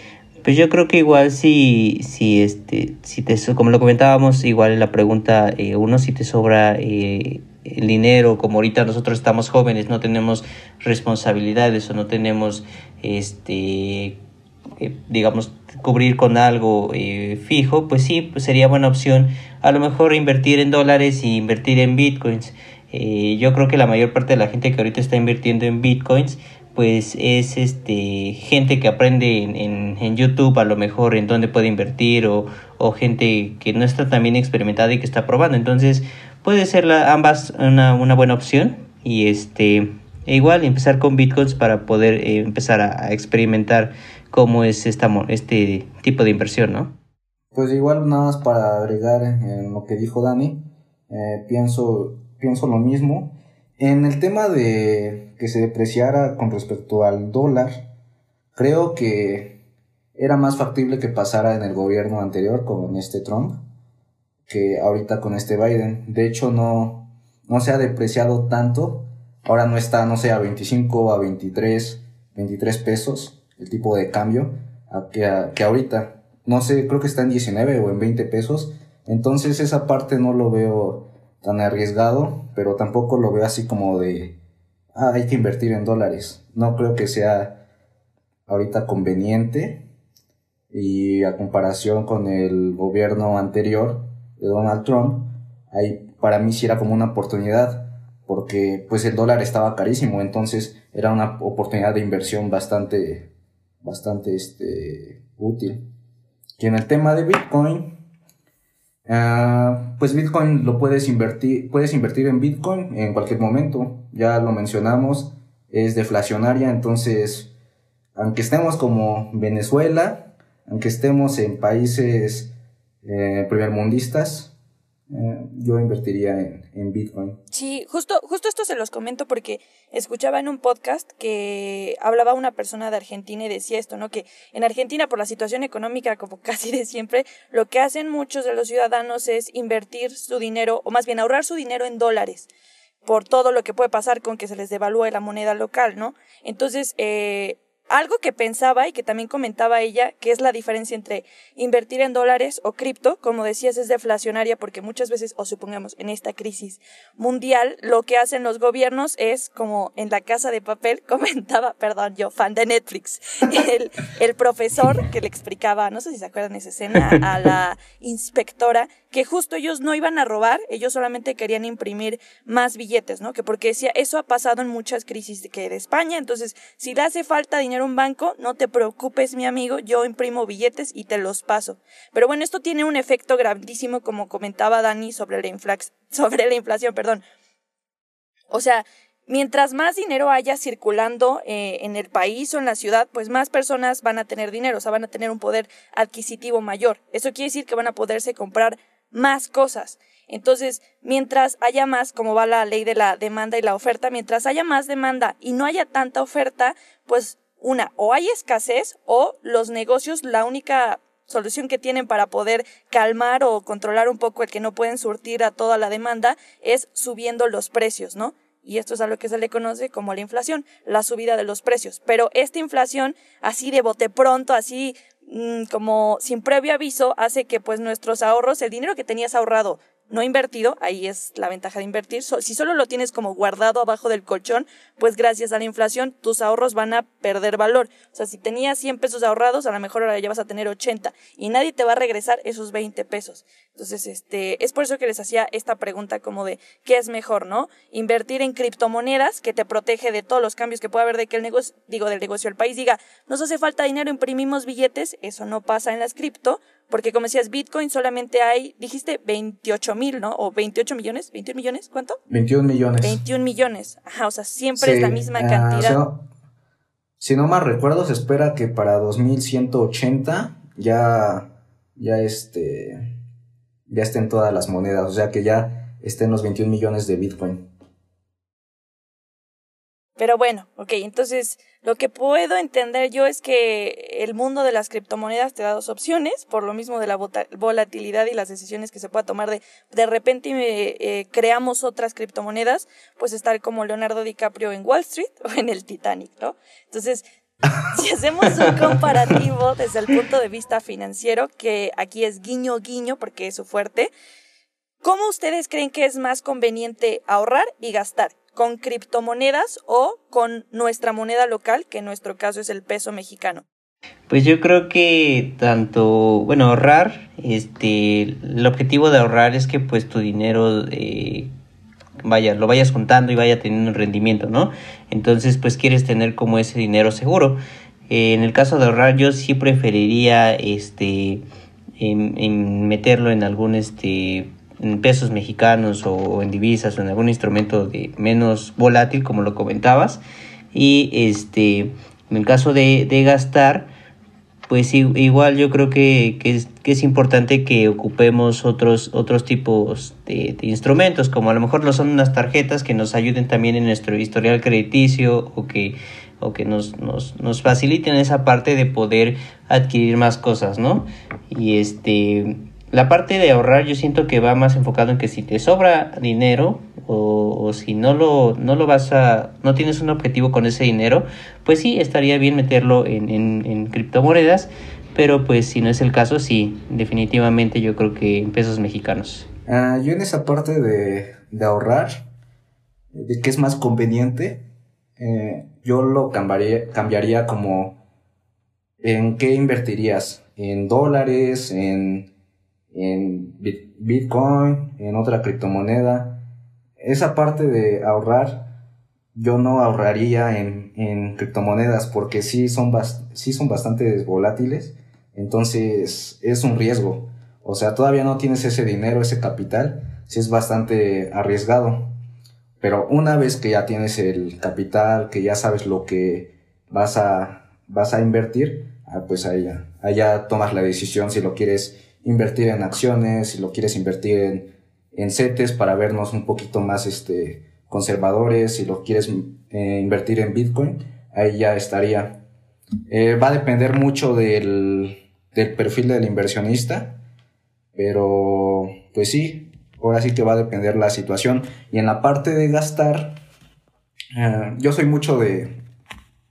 pues yo creo que igual si, si este, si te, como lo comentábamos, igual en la pregunta eh, uno, si te sobra eh, el dinero, como ahorita nosotros estamos jóvenes, no tenemos responsabilidades o no tenemos, este, eh, digamos, cubrir con algo eh, fijo, pues sí, pues sería buena opción a lo mejor invertir en dólares y invertir en bitcoins. Eh, yo creo que la mayor parte de la gente que ahorita está invirtiendo en bitcoins, pues es este gente que aprende en, en, YouTube a lo mejor en dónde puede invertir o, o, gente que no está tan bien experimentada y que está probando. Entonces puede ser la, ambas una, una buena opción y este igual empezar con bitcoins para poder empezar a experimentar cómo es esta, este tipo de inversión, ¿no? Pues igual nada más para agregar en lo que dijo Dani, eh, pienso, pienso lo mismo. En el tema de que se depreciara con respecto al dólar, creo que era más factible que pasara en el gobierno anterior con este Trump que ahorita con este Biden. De hecho, no, no se ha depreciado tanto. Ahora no está, no sé, a 25, a 23, 23 pesos el tipo de cambio a que, que ahorita. No sé, creo que está en 19 o en 20 pesos. Entonces esa parte no lo veo tan arriesgado, pero tampoco lo veo así como de, ah, hay que invertir en dólares. No creo que sea ahorita conveniente. y a comparación con el gobierno anterior de Donald Trump, ahí para mí sí era como una oportunidad porque pues el dólar estaba carísimo, entonces era una oportunidad de inversión bastante, bastante este, útil. Y en el tema de Bitcoin, ah, pues Bitcoin lo puedes invertir, puedes invertir en Bitcoin en cualquier momento, ya lo mencionamos, es deflacionaria, entonces, aunque estemos como Venezuela, aunque estemos en países eh, primermundistas, eh, yo invertiría en, Bitcoin. Sí, justo, justo esto se los comento porque escuchaba en un podcast que hablaba una persona de Argentina y decía esto, ¿no? Que en Argentina, por la situación económica, como casi de siempre, lo que hacen muchos de los ciudadanos es invertir su dinero, o más bien ahorrar su dinero en dólares por todo lo que puede pasar con que se les devalúe la moneda local, ¿no? Entonces, eh, algo que pensaba y que también comentaba ella, que es la diferencia entre invertir en dólares o cripto, como decías, es deflacionaria porque muchas veces, o supongamos en esta crisis mundial, lo que hacen los gobiernos es, como en la casa de papel, comentaba, perdón, yo, fan de Netflix, el, el profesor que le explicaba, no sé si se acuerdan esa escena, a la inspectora, que justo ellos no iban a robar, ellos solamente querían imprimir más billetes, ¿no? Que porque decía, eso ha pasado en muchas crisis que de España, entonces, si le hace falta dinero un banco, no te preocupes, mi amigo, yo imprimo billetes y te los paso. Pero bueno, esto tiene un efecto grandísimo, como comentaba Dani, sobre la, sobre la inflación, perdón. O sea, mientras más dinero haya circulando eh, en el país o en la ciudad, pues más personas van a tener dinero, o sea, van a tener un poder adquisitivo mayor. Eso quiere decir que van a poderse comprar más cosas. Entonces, mientras haya más, como va la ley de la demanda y la oferta, mientras haya más demanda y no haya tanta oferta, pues una, o hay escasez o los negocios, la única solución que tienen para poder calmar o controlar un poco el que no pueden surtir a toda la demanda es subiendo los precios, ¿no? Y esto es a lo que se le conoce como la inflación, la subida de los precios. Pero esta inflación, así de bote pronto, así mm, como sin previo aviso, hace que pues nuestros ahorros, el dinero que tenías ahorrado no invertido, ahí es la ventaja de invertir. si solo lo tienes como guardado abajo del colchón, pues gracias a la inflación tus ahorros van a perder valor. O sea, si tenías 100 pesos ahorrados, a lo mejor ahora ya vas a tener 80 y nadie te va a regresar esos 20 pesos. Entonces, este, es por eso que les hacía esta pregunta como de qué es mejor, ¿no? Invertir en criptomonedas que te protege de todos los cambios que pueda haber de que el negocio, digo, del negocio del país diga, nos hace falta dinero, imprimimos billetes, eso no pasa en las cripto, porque como decías, Bitcoin solamente hay, dijiste 28 mil, ¿no? O 28 millones, 21 millones, ¿cuánto? 21 millones. 21 millones, ajá, o sea, siempre es la misma cantidad. Ah, si, no, más recuerdo, se espera que para 2180 ya, ya este, ya estén todas las monedas, o sea que ya estén los 21 millones de Bitcoin. Pero bueno, ok, entonces lo que puedo entender yo es que el mundo de las criptomonedas te da dos opciones, por lo mismo de la volatilidad y las decisiones que se pueda tomar de de repente eh, creamos otras criptomonedas, pues estar como Leonardo DiCaprio en Wall Street o en el Titanic, ¿no? Entonces, si hacemos un comparativo desde el punto de vista financiero, que aquí es guiño guiño porque es su fuerte, ¿cómo ustedes creen que es más conveniente ahorrar y gastar? Con criptomonedas o con nuestra moneda local, que en nuestro caso es el peso mexicano? Pues yo creo que tanto, bueno, ahorrar, este, el objetivo de ahorrar es que pues tu dinero, eh, vaya, lo vayas contando y vaya teniendo un rendimiento, ¿no? Entonces pues quieres tener como ese dinero seguro. Eh, en el caso de ahorrar yo sí preferiría, este, en meterlo en algún, este, en pesos mexicanos o en divisas o en algún instrumento de menos volátil como lo comentabas y este en el caso de, gastar pues igual yo creo que, es, que, es, importante que ocupemos otros, otros tipos de, instrumentos, como a lo mejor no son unas tarjetas que nos ayuden también en nuestro historial crediticio o que, o que nos, nos, nos faciliten esa parte de poder adquirir más cosas, ¿no? Y este la parte de ahorrar yo siento que va más enfocado en que si te sobra dinero o, si no lo, no lo vas a, no tienes un objetivo con ese dinero, pues sí, estaría bien meterlo en, en, criptomonedas, pero pues si no es el caso, sí, definitivamente yo creo que en pesos mexicanos. Ah, yo en esa parte de, de, ahorrar, de que es más conveniente, eh, yo lo cambiaría, cambiaría como ¿en qué invertirías? ¿En dólares? ¿En, en Bitcoin? ¿En otra criptomoneda? Esa parte de ahorrar, yo no ahorraría en, en criptomonedas porque sí son, sí son bastante volátiles. Entonces es un riesgo. O sea, todavía no tienes ese dinero, ese capital, sí es bastante arriesgado. Pero una vez que ya tienes el capital, que ya sabes lo que vas a, vas a invertir, ah, pues ya, allá tomas la decisión si lo quieres invertir en acciones, si lo quieres invertir en, en CETES para vernos un poquito más este, conservadores, si lo quieres eh, invertir en Bitcoin, ahí ya estaría. Eh, va a depender mucho del, del perfil del inversionista, pero pues sí, ahora sí que va a depender la situación. Y en la parte de gastar, eh, yo soy mucho de,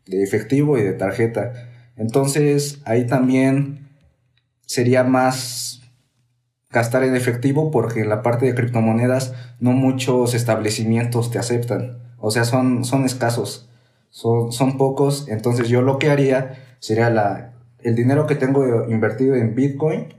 de efectivo y de tarjeta. Entonces ahí también sería más gastar en efectivo porque en la parte de criptomonedas no muchos establecimientos te aceptan. O sea, son, son escasos, son, son pocos. Entonces yo lo que haría sería la, el dinero que tengo invertido en Bitcoin,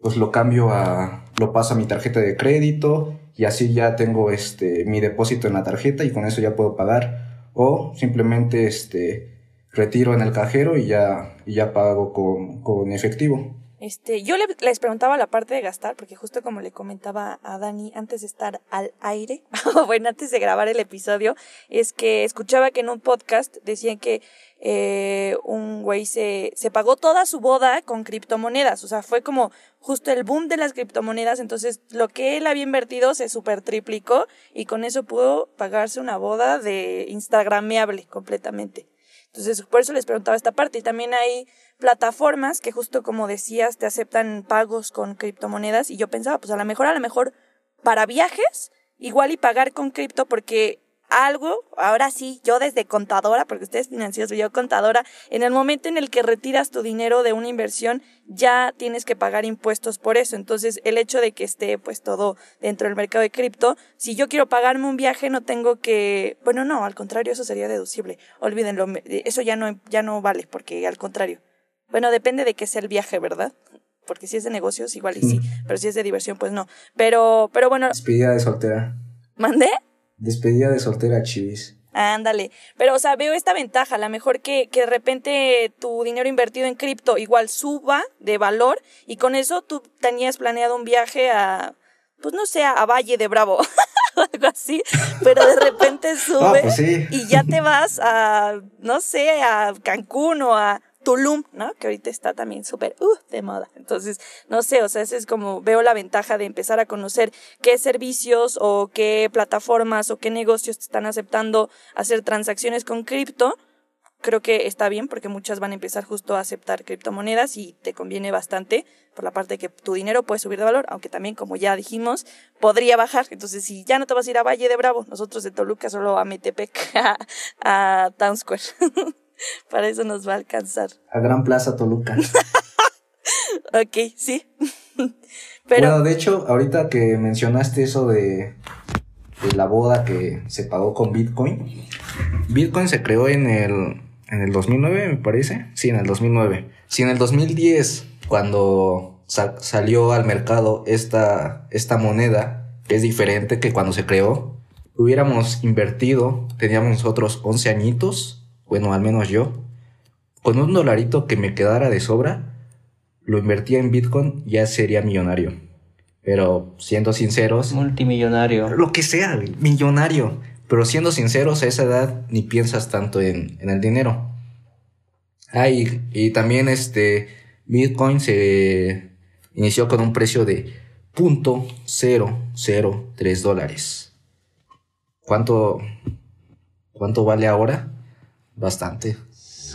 pues lo cambio a, lo paso a mi tarjeta de crédito y así ya tengo este mi depósito en la tarjeta y con eso ya puedo pagar o simplemente este retiro en el cajero y ya, y ya pago con, con efectivo. Este, yo les preguntaba la parte de gastar, porque justo como le comentaba a Dani antes de estar al aire, bueno, antes de grabar el episodio, es que escuchaba que en un podcast decían que eh, un güey se, se pagó toda su boda con criptomonedas, o sea, fue como justo el boom de las criptomonedas, entonces lo que él había invertido se super triplicó y con eso pudo pagarse una boda de Instagrameable completamente. Entonces, por eso les preguntaba esta parte. Y también hay plataformas que justo como decías, te aceptan pagos con criptomonedas. Y yo pensaba, pues a lo mejor, a lo mejor para viajes, igual y pagar con cripto porque algo, ahora sí, yo desde contadora, porque ustedes financieros, yo contadora, en el momento en el que retiras tu dinero de una inversión, ya tienes que pagar impuestos por eso. Entonces, el hecho de que esté pues todo dentro del mercado de cripto, si yo quiero pagarme un viaje, no tengo que, bueno, no, al contrario, eso sería deducible. Olvídenlo, eso ya no, ya no vale, porque al contrario. Bueno, depende de qué sea el viaje, ¿verdad? Porque si es de negocios, igual y sí, pero si es de diversión, pues no. Pero, pero bueno. Despedida de soltera. ¿Mandé? Despedida de soltera, chivis. Ándale, pero o sea, veo esta ventaja, la mejor que, que de repente tu dinero invertido en cripto igual suba de valor y con eso tú tenías planeado un viaje a, pues no sé, a Valle de Bravo, algo así, pero de repente sube pues y ya te vas a, no sé, a Cancún o a Tulum, ¿no? Que ahorita está también súper uh, de moda. Entonces, no sé, o sea, ese es como veo la ventaja de empezar a conocer qué servicios o qué plataformas o qué negocios te están aceptando hacer transacciones con cripto. Creo que está bien porque muchas van a empezar justo a aceptar criptomonedas y te conviene bastante por la parte de que tu dinero puede subir de valor, aunque también, como ya dijimos, podría bajar. Entonces, si ya no te vas a ir a Valle de Bravo, nosotros de Toluca solo a Metepec, a, a Town Square. Para eso nos va a alcanzar. A Gran Plaza Toluca. ok, sí. Pero... Bueno, de hecho, ahorita que mencionaste eso de, de, la boda que se pagó con Bitcoin, Bitcoin se creó en el, en el 2009, me parece. Sí, en el 2009. Si en el 2010, cuando salió al mercado esta, esta moneda, que es diferente que cuando se creó, hubiéramos invertido, teníamos nosotros 11 añitos bueno, al menos yo, con un dolarito que me quedara de sobra, lo invertía en Bitcoin, ya sería millonario. Pero siendo sinceros... Multimillonario. Lo que sea, millonario. Pero siendo sinceros, a esa edad ni piensas tanto en, el dinero. Ah, y, también este Bitcoin se inició con un precio de .003 dólares. ¿Cuánto, ¿Cuánto vale ahora? Bastante.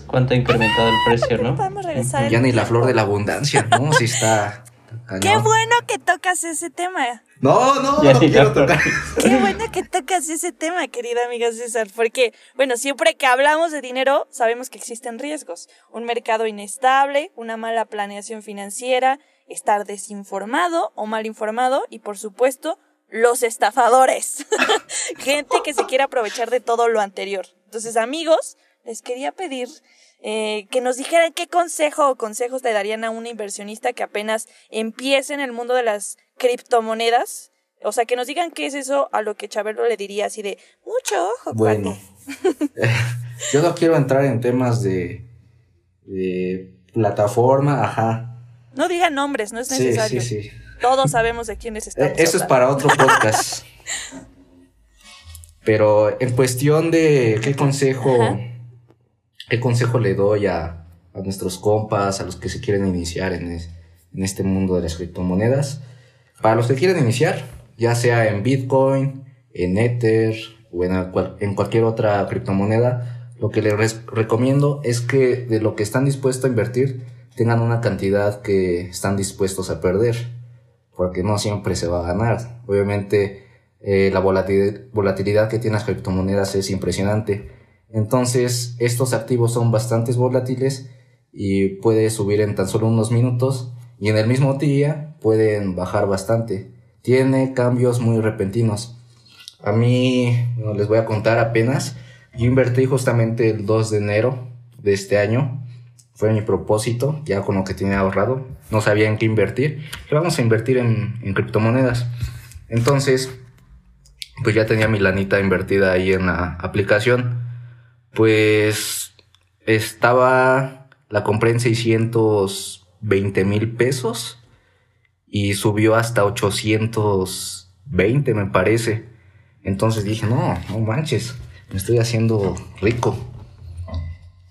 ¿Cuánto ha incrementado el precio, no? Podemos regresar ya ni la flor de la abundancia, ¿no? Sí está. Qué bueno que tocas ese tema. No, no, no quiero tocar. Qué bueno que tocas ese tema, querida amiga César, porque, bueno, siempre que hablamos de dinero, sabemos que existen riesgos. Un mercado inestable, una mala planeación financiera, estar desinformado o mal informado y, por supuesto, los estafadores. Gente que se quiere aprovechar de todo lo anterior. Entonces, amigos, les quería pedir eh, que nos dijeran qué consejo o consejos le darían a un inversionista que apenas empiece en el mundo de las criptomonedas. O sea, que nos digan qué es eso a lo que Chabelo le diría así de mucho ojo. Bueno, yo no quiero entrar en temas de, de plataforma, ajá. No digan nombres, no es necesario. Sí, sí, sí. Todos sabemos de quiénes eh, estamos. Eso es para otro podcast. Pero en cuestión de qué consejo, qué consejo le doy a, nuestros compas, a los que se quieren iniciar en, este mundo de las criptomonedas. Para los que quieren iniciar, ya sea en Bitcoin, en Ether o en, en cualquier otra criptomoneda, lo que les recomiendo es que de lo que están dispuestos a invertir, tengan una cantidad que están dispuestos a perder, porque no siempre se va a ganar. Obviamente, eh, la volatilidad que tienen las criptomonedas es impresionante. Entonces, estos activos son bastante volátiles y puede subir en tan solo unos minutos y en el mismo día pueden bajar bastante. Tiene cambios muy repentinos. A mí, les voy a contar apenas, yo invertí justamente el 2 de enero de este año. Fue mi propósito, ya con lo que tenía ahorrado. No sabía en qué invertir. Pero vamos a invertir en, en criptomonedas. Entonces, pues ya tenía mi lanita invertida ahí en la aplicación. Pues estaba, la compré en 620 mil pesos y subió hasta 820 me parece. Entonces dije, no, no manches, me estoy haciendo rico.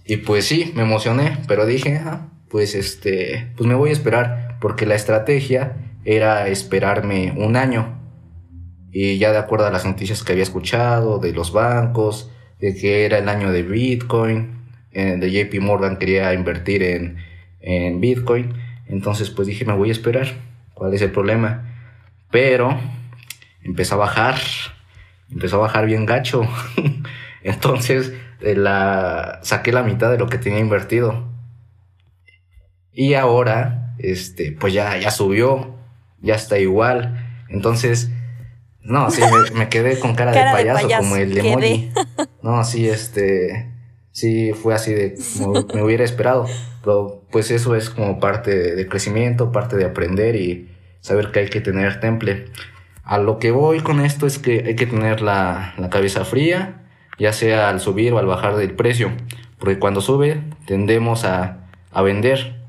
Y pues sí, me emocioné, pero dije, pues este, pues me voy a esperar, porque la estrategia era esperarme un año y ya de acuerdo a las noticias que había escuchado de los bancos, de que era el año de Bitcoin, eh, de JP Morgan quería invertir en, en Bitcoin, entonces pues dije me voy a esperar, ¿cuál es el problema? Pero empezó a bajar, empezó a bajar bien gacho, entonces la, saqué la mitad de lo que tenía invertido. Y ahora, este, pues ya, ya subió, ya está igual. Entonces, no, sí, me, quedé con cara, de, payaso, como el de No, sí, este. Sí, fue así de me, hubiera esperado. Pero pues eso es como parte de crecimiento, parte de aprender y saber que hay que tener temple. A lo que voy con esto es que hay que tener la, la cabeza fría, ya sea al subir o al bajar del precio. Porque cuando sube, tendemos a, a vender.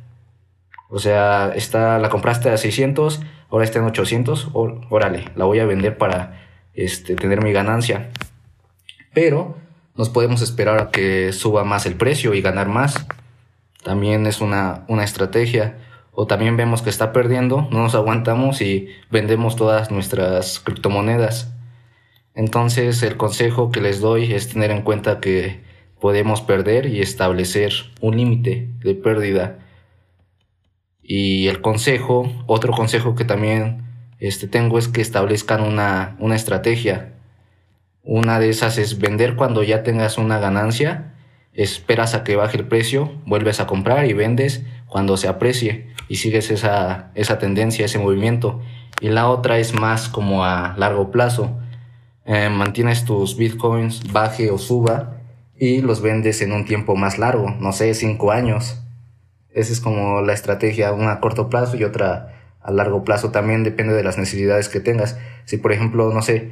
O sea, está, la compraste a 600 ahora está en 800, órale, la voy a vender para este, tener mi ganancia. Pero nos podemos esperar a que suba más el precio y ganar más. También es una, una estrategia. O también vemos que está perdiendo, no nos aguantamos y vendemos todas nuestras criptomonedas. Entonces el consejo que les doy es tener en cuenta que podemos perder y establecer un límite de pérdida y el consejo, otro consejo que también este, tengo es que establezcan una, una estrategia. Una de esas es vender cuando ya tengas una ganancia, esperas a que baje el precio, vuelves a comprar y vendes cuando se aprecie y sigues esa, esa tendencia, ese movimiento. Y la otra es más como a largo plazo. Eh, mantienes tus bitcoins, baje o suba, y los vendes en un tiempo más largo, no sé, cinco años. Esa es como la estrategia, una a corto plazo y otra a largo plazo. También depende de las necesidades que tengas. Si por ejemplo, no sé,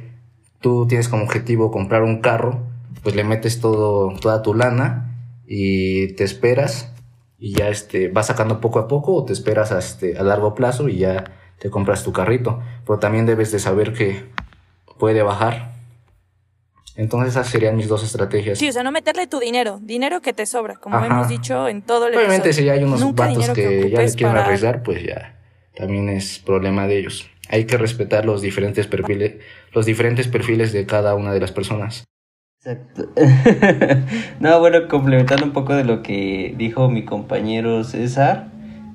tú tienes como objetivo comprar un carro, pues le metes todo, toda tu lana y te esperas y ya este, vas sacando poco a poco o te esperas a, este, a largo plazo y ya te compras tu carrito. Pero también debes de saber que puede bajar entonces esas serían mis dos estrategias. Sí, o sea, no meterle tu dinero, dinero que te sobra, como hemos dicho en todo el Obviamente si hay unos vatos que, ya le quieren arriesgar, pues ya también es problema de ellos. Hay que respetar los diferentes perfiles, los diferentes perfiles de cada una de las personas. Exacto. no, bueno, complementando un poco de lo que dijo mi compañero César,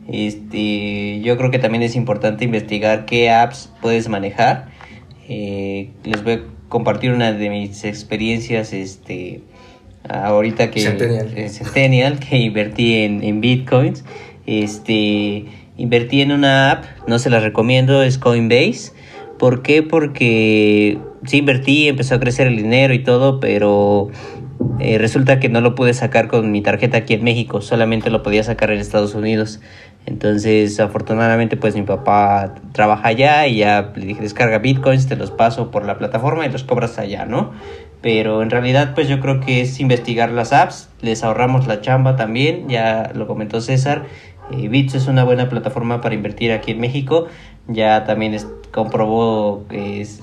este, yo creo que también es importante investigar qué apps puedes manejar. Eh, les voy a compartir una de mis experiencias, este, ahorita que Centennial, que invertí en, en bitcoins, este, invertí en una app, no se la recomiendo, es Coinbase. ¿Por qué? Porque sí invertí, empezó a crecer el dinero y todo, pero eh, resulta que no lo pude sacar con mi tarjeta aquí en México, solamente lo podía sacar en Estados Unidos. Entonces, afortunadamente, pues mi papá trabaja allá y ya le dije, descarga bitcoins, te los paso por la plataforma y los cobras allá, ¿no? Pero en realidad, pues yo creo que es investigar las apps, les ahorramos la chamba también, ya lo comentó César. Eh, Bits es una buena plataforma para invertir aquí en México. Ya también es, comprobó,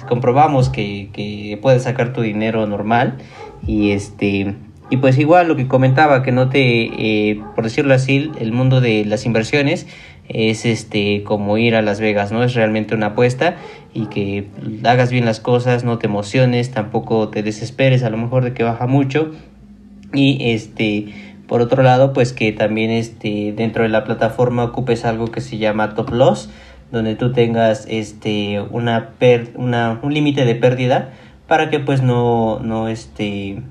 comprobamos que, que puedes sacar tu dinero normal y este y pues igual lo que comentaba que no te eh, por decirlo así el mundo de las inversiones es este como ir a Las Vegas no es realmente una apuesta y que hagas bien las cosas no te emociones tampoco te desesperes a lo mejor de que baja mucho. Y este por otro lado pues que también este dentro de la plataforma ocupes algo que se llama top loss donde tú tengas este una, una un límite de pérdida para que pues no, no, este,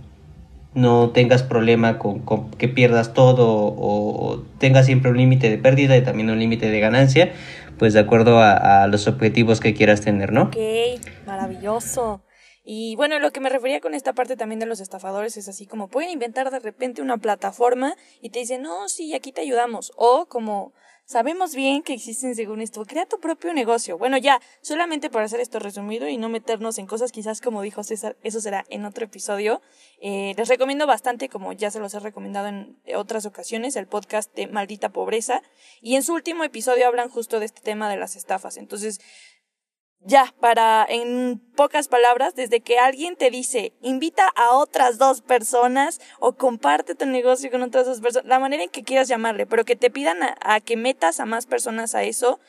no tengas problema con, que pierdas todo o, tengas siempre un límite de pérdida y también un límite de ganancia, pues de acuerdo a, a, los objetivos que quieras tener, ¿no? Ok, maravilloso. Y bueno, lo que me refería con esta parte también de los estafadores es así como pueden inventar de repente una plataforma y te dicen, no, sí, aquí te ayudamos. O como Sabemos bien que existen según esto. Crea tu propio negocio. Bueno, ya, solamente para hacer esto resumido y no meternos en cosas, quizás como dijo César, eso será en otro episodio. Eh, les recomiendo bastante, como ya se los he recomendado en otras ocasiones, el podcast de Maldita Pobreza. Y en su último episodio hablan justo de este tema de las estafas. Entonces, ya, para, en pocas palabras, desde que alguien te dice, invita a otras dos personas o comparte tu negocio con otras dos personas, la manera en que quieras llamarle, pero que te pidan a, que metas a más personas a eso,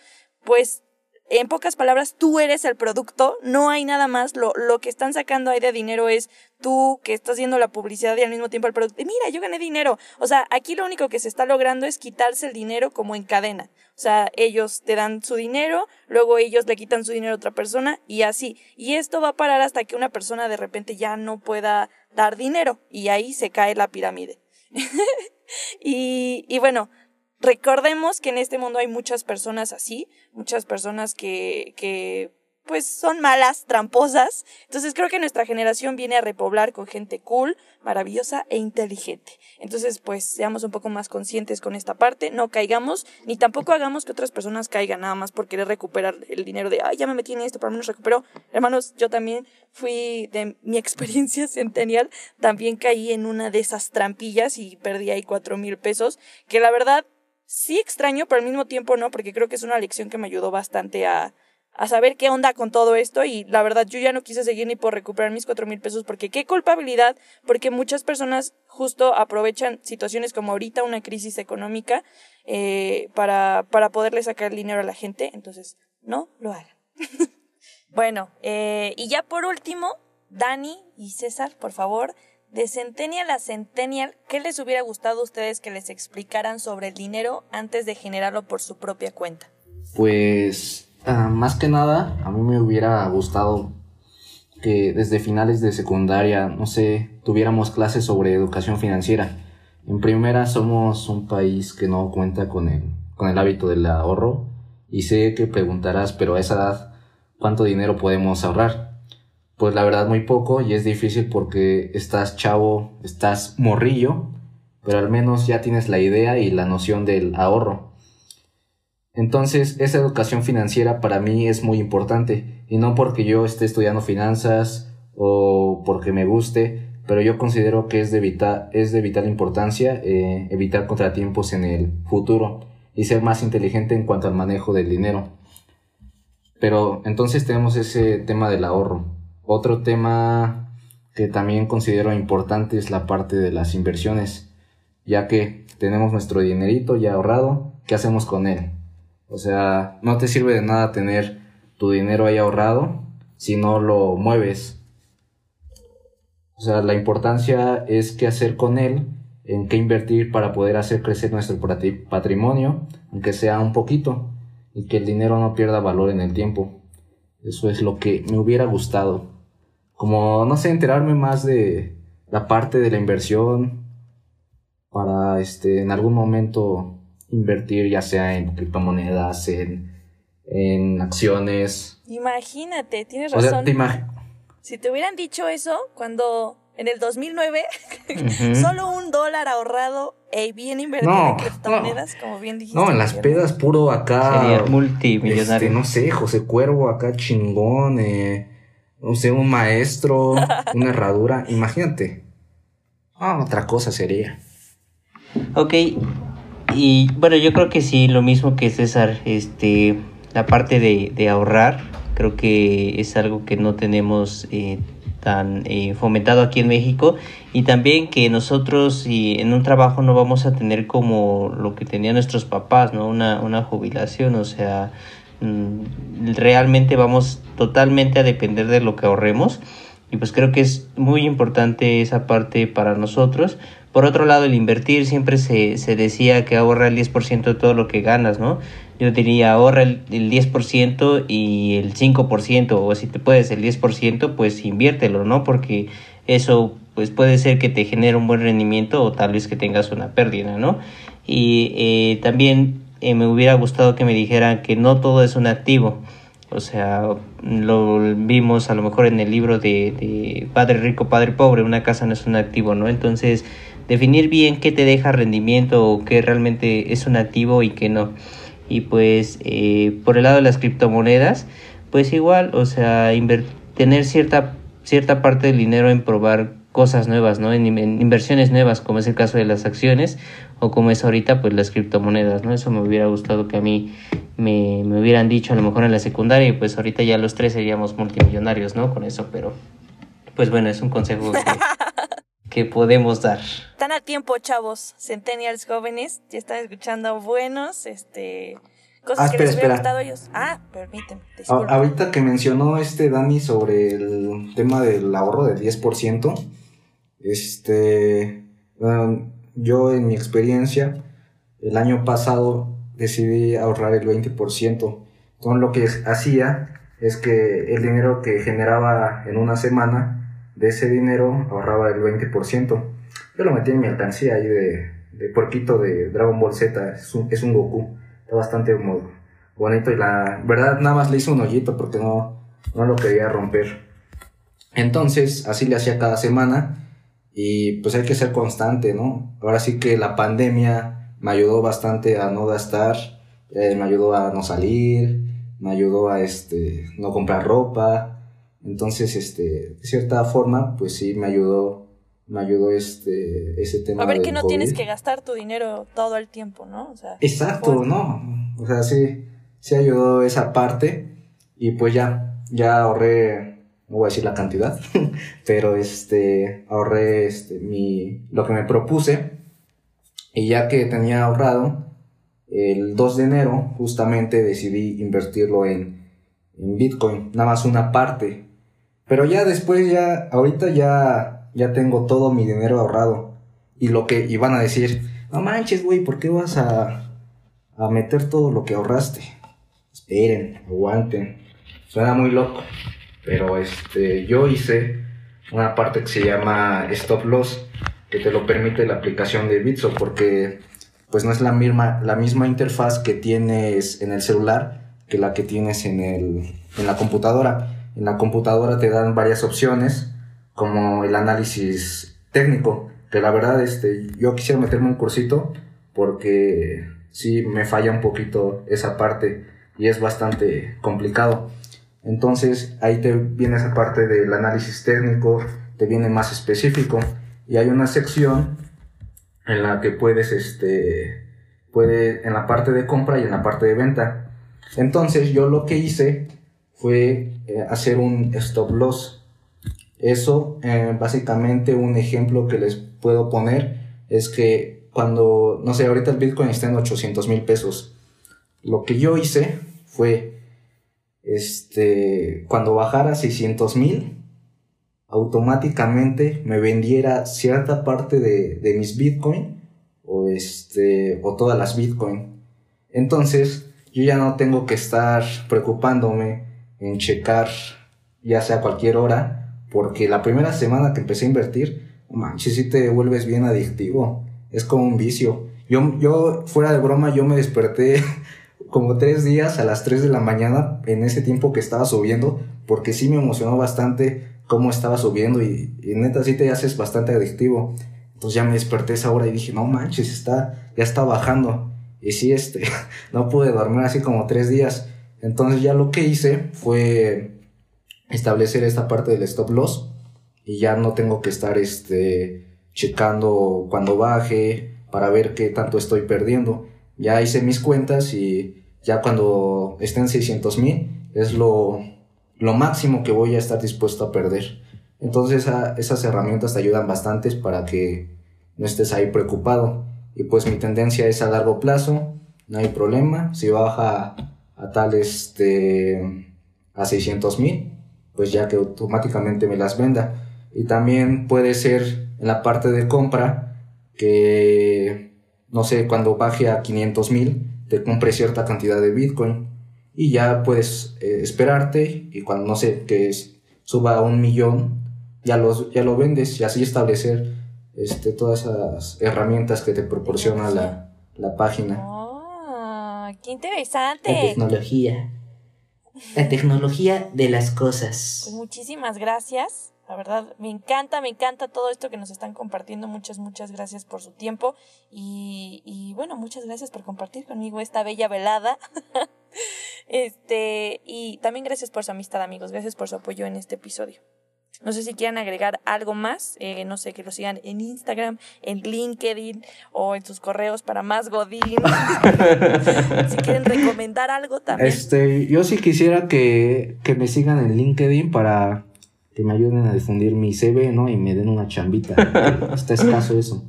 pues en pocas palabras, tú eres el producto, no hay nada más, lo, lo que están sacando ahí de dinero es tú que estás haciendo la publicidad y al mismo tiempo el producto. Mira, yo gané dinero. O sea, aquí lo único que se está logrando es quitarse el dinero como en cadena. O sea, ellos te dan su dinero, luego ellos le quitan su dinero a otra persona y así. Y esto va a parar hasta que una persona de repente ya no pueda dar dinero y ahí se cae la pirámide. y, y bueno, recordemos que en este mundo hay muchas personas así, muchas personas que, que pues son malas, tramposas. Entonces creo que nuestra generación viene a repoblar con gente cool, maravillosa e inteligente. Entonces pues seamos un poco más conscientes con esta parte, no caigamos, ni tampoco hagamos que otras personas caigan nada más por querer recuperar el dinero de, ay, ya me metí en esto, pero menos recupero. Hermanos, yo también fui de mi experiencia centennial, también caí en una de esas trampillas y perdí ahí cuatro mil pesos, que la verdad sí extraño, pero al mismo tiempo no, porque creo que es una lección que me ayudó bastante a a saber qué onda con todo esto y la verdad yo ya no quise seguir ni por recuperar mis cuatro mil pesos porque qué culpabilidad, porque muchas personas justo aprovechan situaciones como ahorita una crisis económica eh, para, para poderle sacar dinero a la gente, entonces no lo hagan. bueno, eh, y ya por último, Dani y César, por favor, de Centennial a Centennial, ¿qué les hubiera gustado a ustedes que les explicaran sobre el dinero antes de generarlo por su propia cuenta? Pues Ah, más que nada, a mí me hubiera gustado que desde finales de secundaria, no sé, tuviéramos clases sobre educación financiera. En primera, somos un país que no cuenta con el, con el hábito del ahorro y sé que preguntarás, pero a esa edad, ¿cuánto dinero podemos ahorrar? Pues la verdad muy poco y es difícil porque estás chavo, estás morrillo, pero al menos ya tienes la idea y la noción del ahorro. Entonces, esa educación financiera para mí es muy importante, y no porque yo esté estudiando finanzas o porque me guste, pero yo considero que es de vital, es de vital importancia eh, evitar contratiempos en el futuro y ser más inteligente en cuanto al manejo del dinero. Pero entonces tenemos ese tema del ahorro. Otro tema que también considero importante es la parte de las inversiones, ya que tenemos nuestro dinerito ya ahorrado, ¿qué hacemos con él? O sea, no te sirve de nada tener tu dinero ahí ahorrado si no lo mueves. O sea, la importancia es qué hacer con él, en qué invertir para poder hacer crecer nuestro patrimonio, aunque sea un poquito, y que el dinero no pierda valor en el tiempo. Eso es lo que me hubiera gustado. Como, no sé, enterarme más de la parte de la inversión para, este, en algún momento invertir ya sea en criptomonedas, en, en acciones. Imagínate, tienes razón. si te hubieran dicho eso cuando en el 2009, Ujú. solo un dólar ahorrado y bien invertido No, en criptomonedas, como bien dijiste. No, en las pedas puro acá. Sería multimillonario. Este, no sé, José Cuervo acá chingón, eh, no sé, un maestro, una herradura, imagínate. Ah, otra cosa sería. Ok, y bueno, yo creo que sí, lo mismo que César, este, la parte de, de ahorrar, creo que es algo que no tenemos eh, tan eh, fomentado aquí en México y también que nosotros y en un trabajo no vamos a tener como lo que tenían nuestros papás, ¿no? Una, una jubilación, o sea, realmente vamos totalmente a depender de lo que ahorremos y pues creo que es muy importante esa parte para nosotros. Por otro lado, el invertir siempre se, se decía que ahorra el 10% de todo lo que ganas, ¿no? Yo diría ahorra el, el 10% y el 5%, o si te puedes el 10%, pues inviértelo, ¿no? Porque eso pues puede ser que te genere un buen rendimiento o tal vez que tengas una pérdida, ¿no? Y eh, también eh, me hubiera gustado que me dijeran que no todo es un activo. O sea, lo vimos a lo mejor en el libro de, de Padre Rico, Padre Pobre, una casa no es un activo, ¿no? Entonces, definir bien qué te deja rendimiento o qué realmente es un activo y qué no. Y pues, eh, por el lado de las criptomonedas, pues igual, o sea, tener cierta, cierta parte del dinero en probar cosas nuevas, ¿no? En, en inversiones nuevas, como es el caso de las acciones o como es ahorita, pues las criptomonedas, ¿no? Eso me hubiera gustado que a mí me, me hubieran dicho a lo mejor en la secundaria y pues ahorita ya los tres seríamos multimillonarios, ¿no? Con eso, pero pues bueno, es un consejo que, que podemos dar. Están a tiempo, chavos, centennials jóvenes, ya están escuchando buenos, este, cosas Ah, que les espera, hubiera espera. ellos. Ah, permíteme, A- ahorita que mencionó este Dani sobre el tema del ahorro del 10%, este, bueno, yo en mi experiencia, el año pasado decidí ahorrar el 20%. Entonces lo que hacía es que el dinero que generaba en una semana, de ese dinero ahorraba el 20%. Yo lo metí en mi alcancía ahí de, de puerquito de Dragon Ball Z, es un, Goku, está bastante bonito y la verdad nada más le hice un hoyito porque no, no lo quería romper. Entonces así le hacía cada semana y pues hay que ser constante, ¿no? Ahora sí que la pandemia me ayudó bastante a no gastar, eh, me ayudó a no salir, me ayudó a este, no comprar ropa. Entonces, este, de cierta forma, pues sí me ayudó, me ayudó este, ese tema. a ver que no COVID. tienes que gastar tu dinero todo el tiempo, ¿no? O sea, Exacto, ¿no? O sea, sí, sí ayudó esa parte y pues ya, ya ahorré, no voy a decir la cantidad, pero este, ahorré este, mi, lo que me propuse y ya que tenía ahorrado, el 2 de enero justamente decidí invertirlo en, en Bitcoin, nada más una parte. Pero ya después, ya, ahorita ya, ya tengo todo mi dinero ahorrado. Y lo que iban a decir, no manches, güey, ¿por qué vas a, a meter todo lo que ahorraste? Esperen, aguanten. Suena muy loco. Pero este, yo hice una parte que se llama Stop Loss, que te lo permite la aplicación de Bitso, porque pues no es la misma, la misma interfaz que tienes en el celular que la que tienes en, el, en la computadora. En la computadora te dan varias opciones, como el análisis técnico, que la verdad este, yo quisiera meterme un cursito porque sí me falla un poquito esa parte y es bastante complicado. Entonces ahí te viene esa parte del análisis técnico, te viene más específico y hay una sección en la que puedes, este, puede, en la parte de compra y en la parte de venta. Entonces yo lo que hice fue eh, hacer un stop loss. Eso, eh, básicamente un ejemplo que les puedo poner es que cuando, no sé, ahorita el Bitcoin está en 800 mil pesos. Lo que yo hice fue, este, cuando bajara a 600 mil, automáticamente me vendiera cierta parte de, de mis Bitcoin o, este, o todas las Bitcoin. Entonces, yo ya no tengo que estar preocupándome en checar ya sea cualquier hora, porque la primera semana que empecé a invertir, manches, si te vuelves bien adictivo, es como un vicio. Yo, yo, fuera de broma, yo me desperté como tres días a las 3 de la mañana en ese tiempo que estaba subiendo, porque sí me emocionó bastante cómo estaba subiendo y, y neta sí te haces bastante adictivo. Entonces ya me desperté esa hora y dije, no manches, está, ya está bajando. Y sí, este, no pude dormir así como tres días. Entonces ya lo que hice fue establecer esta parte del stop loss y ya no tengo que estar este, checando cuando baje para ver qué tanto estoy perdiendo. Ya hice mis cuentas y ya cuando estén 600 mil es lo, lo máximo que voy a estar dispuesto a perder. Entonces esas herramientas te ayudan bastante para que no estés ahí preocupado. Y pues mi tendencia es a largo plazo, no hay problema. Si baja a tal este a 600 mil, pues ya que automáticamente me las venda. Y también puede ser en la parte de compra que, no sé, cuando baje a 500 mil, te compre cierta cantidad de Bitcoin. Y ya puedes eh, esperarte y cuando, no sé, que suba a un millón, ya, los, ya lo vendes y así establecer este, todas esas herramientas que te proporciona la, la página. ¡Oh, ¡Qué interesante! La tecnología. La tecnología de las cosas. Pues muchísimas gracias. La verdad, me encanta, me encanta todo esto que nos están compartiendo. Muchas, muchas gracias por su tiempo. Y, y bueno, muchas gracias por compartir conmigo esta bella velada. este, y también gracias por su amistad, amigos. Gracias por su apoyo en este episodio. No sé si quieran agregar algo más, eh, no sé, que lo sigan en Instagram, en LinkedIn o en sus correos para más Godín. si quieren recomendar algo también. Este, yo sí quisiera que, que me sigan en LinkedIn para que me ayuden a difundir mi CV, ¿no? Y me den una chambita. Está escaso eso.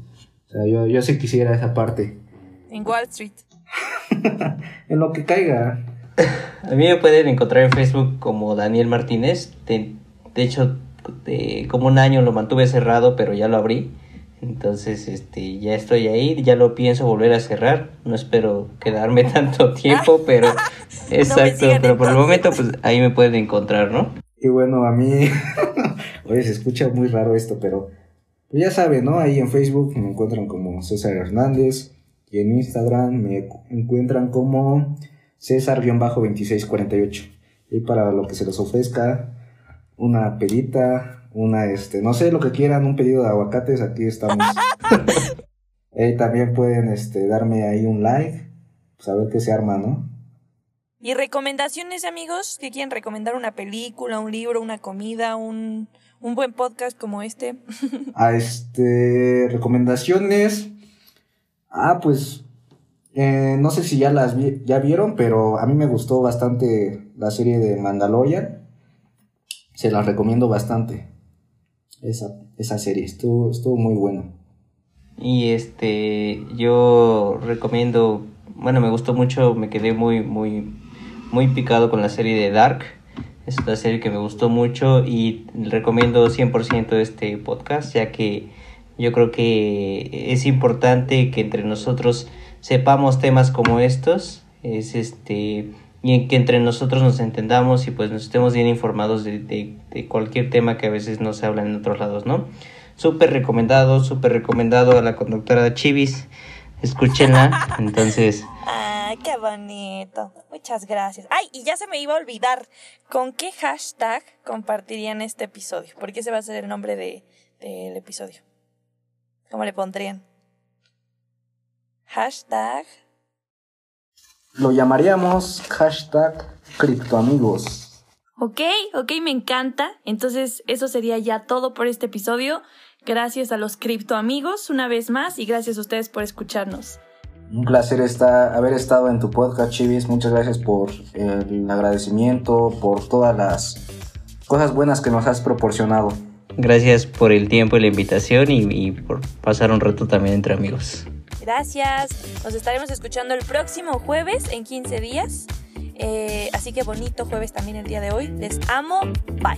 O sea, yo, yo sí quisiera esa parte. En Wall Street. en lo que caiga. A mí me pueden encontrar en Facebook como Daniel Martínez. De, de hecho, de como un año lo mantuve cerrado, pero ya lo abrí. Entonces, este, ya estoy ahí, ya lo pienso volver a cerrar. No espero quedarme tanto tiempo, pero exacto, pero por el momento pues ahí me pueden encontrar, ¿no? Y bueno, a mí, oye, se escucha muy raro esto, pero pues ya saben, ¿no? Ahí en Facebook me encuentran como César Hernández y en Instagram me encuentran como César-2648. Y para lo que se les ofrezca, una pedita, una, este, no sé, lo que quieran, un pedido de aguacates, aquí estamos. eh, también pueden, este, darme ahí un like, saber pues, qué se arma, ¿no? ¿Y recomendaciones, amigos? que quieren recomendar una película, un libro, una comida, un, un buen podcast como este? ah, este, recomendaciones. Ah, pues, eh, no sé si ya las vi ya vieron, pero a mí me gustó bastante la serie de Mandalorian. Se las recomiendo bastante. Esa, esa serie estuvo, estuvo muy buena. Y este, yo recomiendo, bueno, me gustó mucho, me quedé muy, muy, muy picado con la serie de Dark. Es una serie que me gustó mucho y recomiendo 100% este podcast, ya que yo creo que es importante que entre nosotros sepamos temas como estos. Es este y que entre nosotros nos entendamos y pues nos estemos bien informados de, de, cualquier tema que a veces no se habla en otros lados, ¿no? Súper recomendado, súper recomendado a la conductora Chivis. Escúchenla, entonces... Ay, qué bonito. Muchas gracias. Ay, y ya se me iba a olvidar. ¿Con qué hashtag compartirían este episodio? Porque ese va a ser el nombre de, del episodio. ¿Cómo le pondrían? Hashtag lo llamaríamos hashtag criptoamigos. Ok, ok, me encanta. Entonces, eso sería ya todo por este episodio. Gracias a los criptoamigos una vez más y gracias a ustedes por escucharnos. Un placer estar, haber estado en tu podcast, Chivis. Muchas gracias por el agradecimiento, por todas las cosas buenas que nos has proporcionado. Gracias por el tiempo y la invitación y, y por pasar un rato también entre amigos. Gracias. Nos estaremos escuchando el próximo jueves en 15 días. Eh, así que bonito jueves también el día de hoy. Les amo. Bye.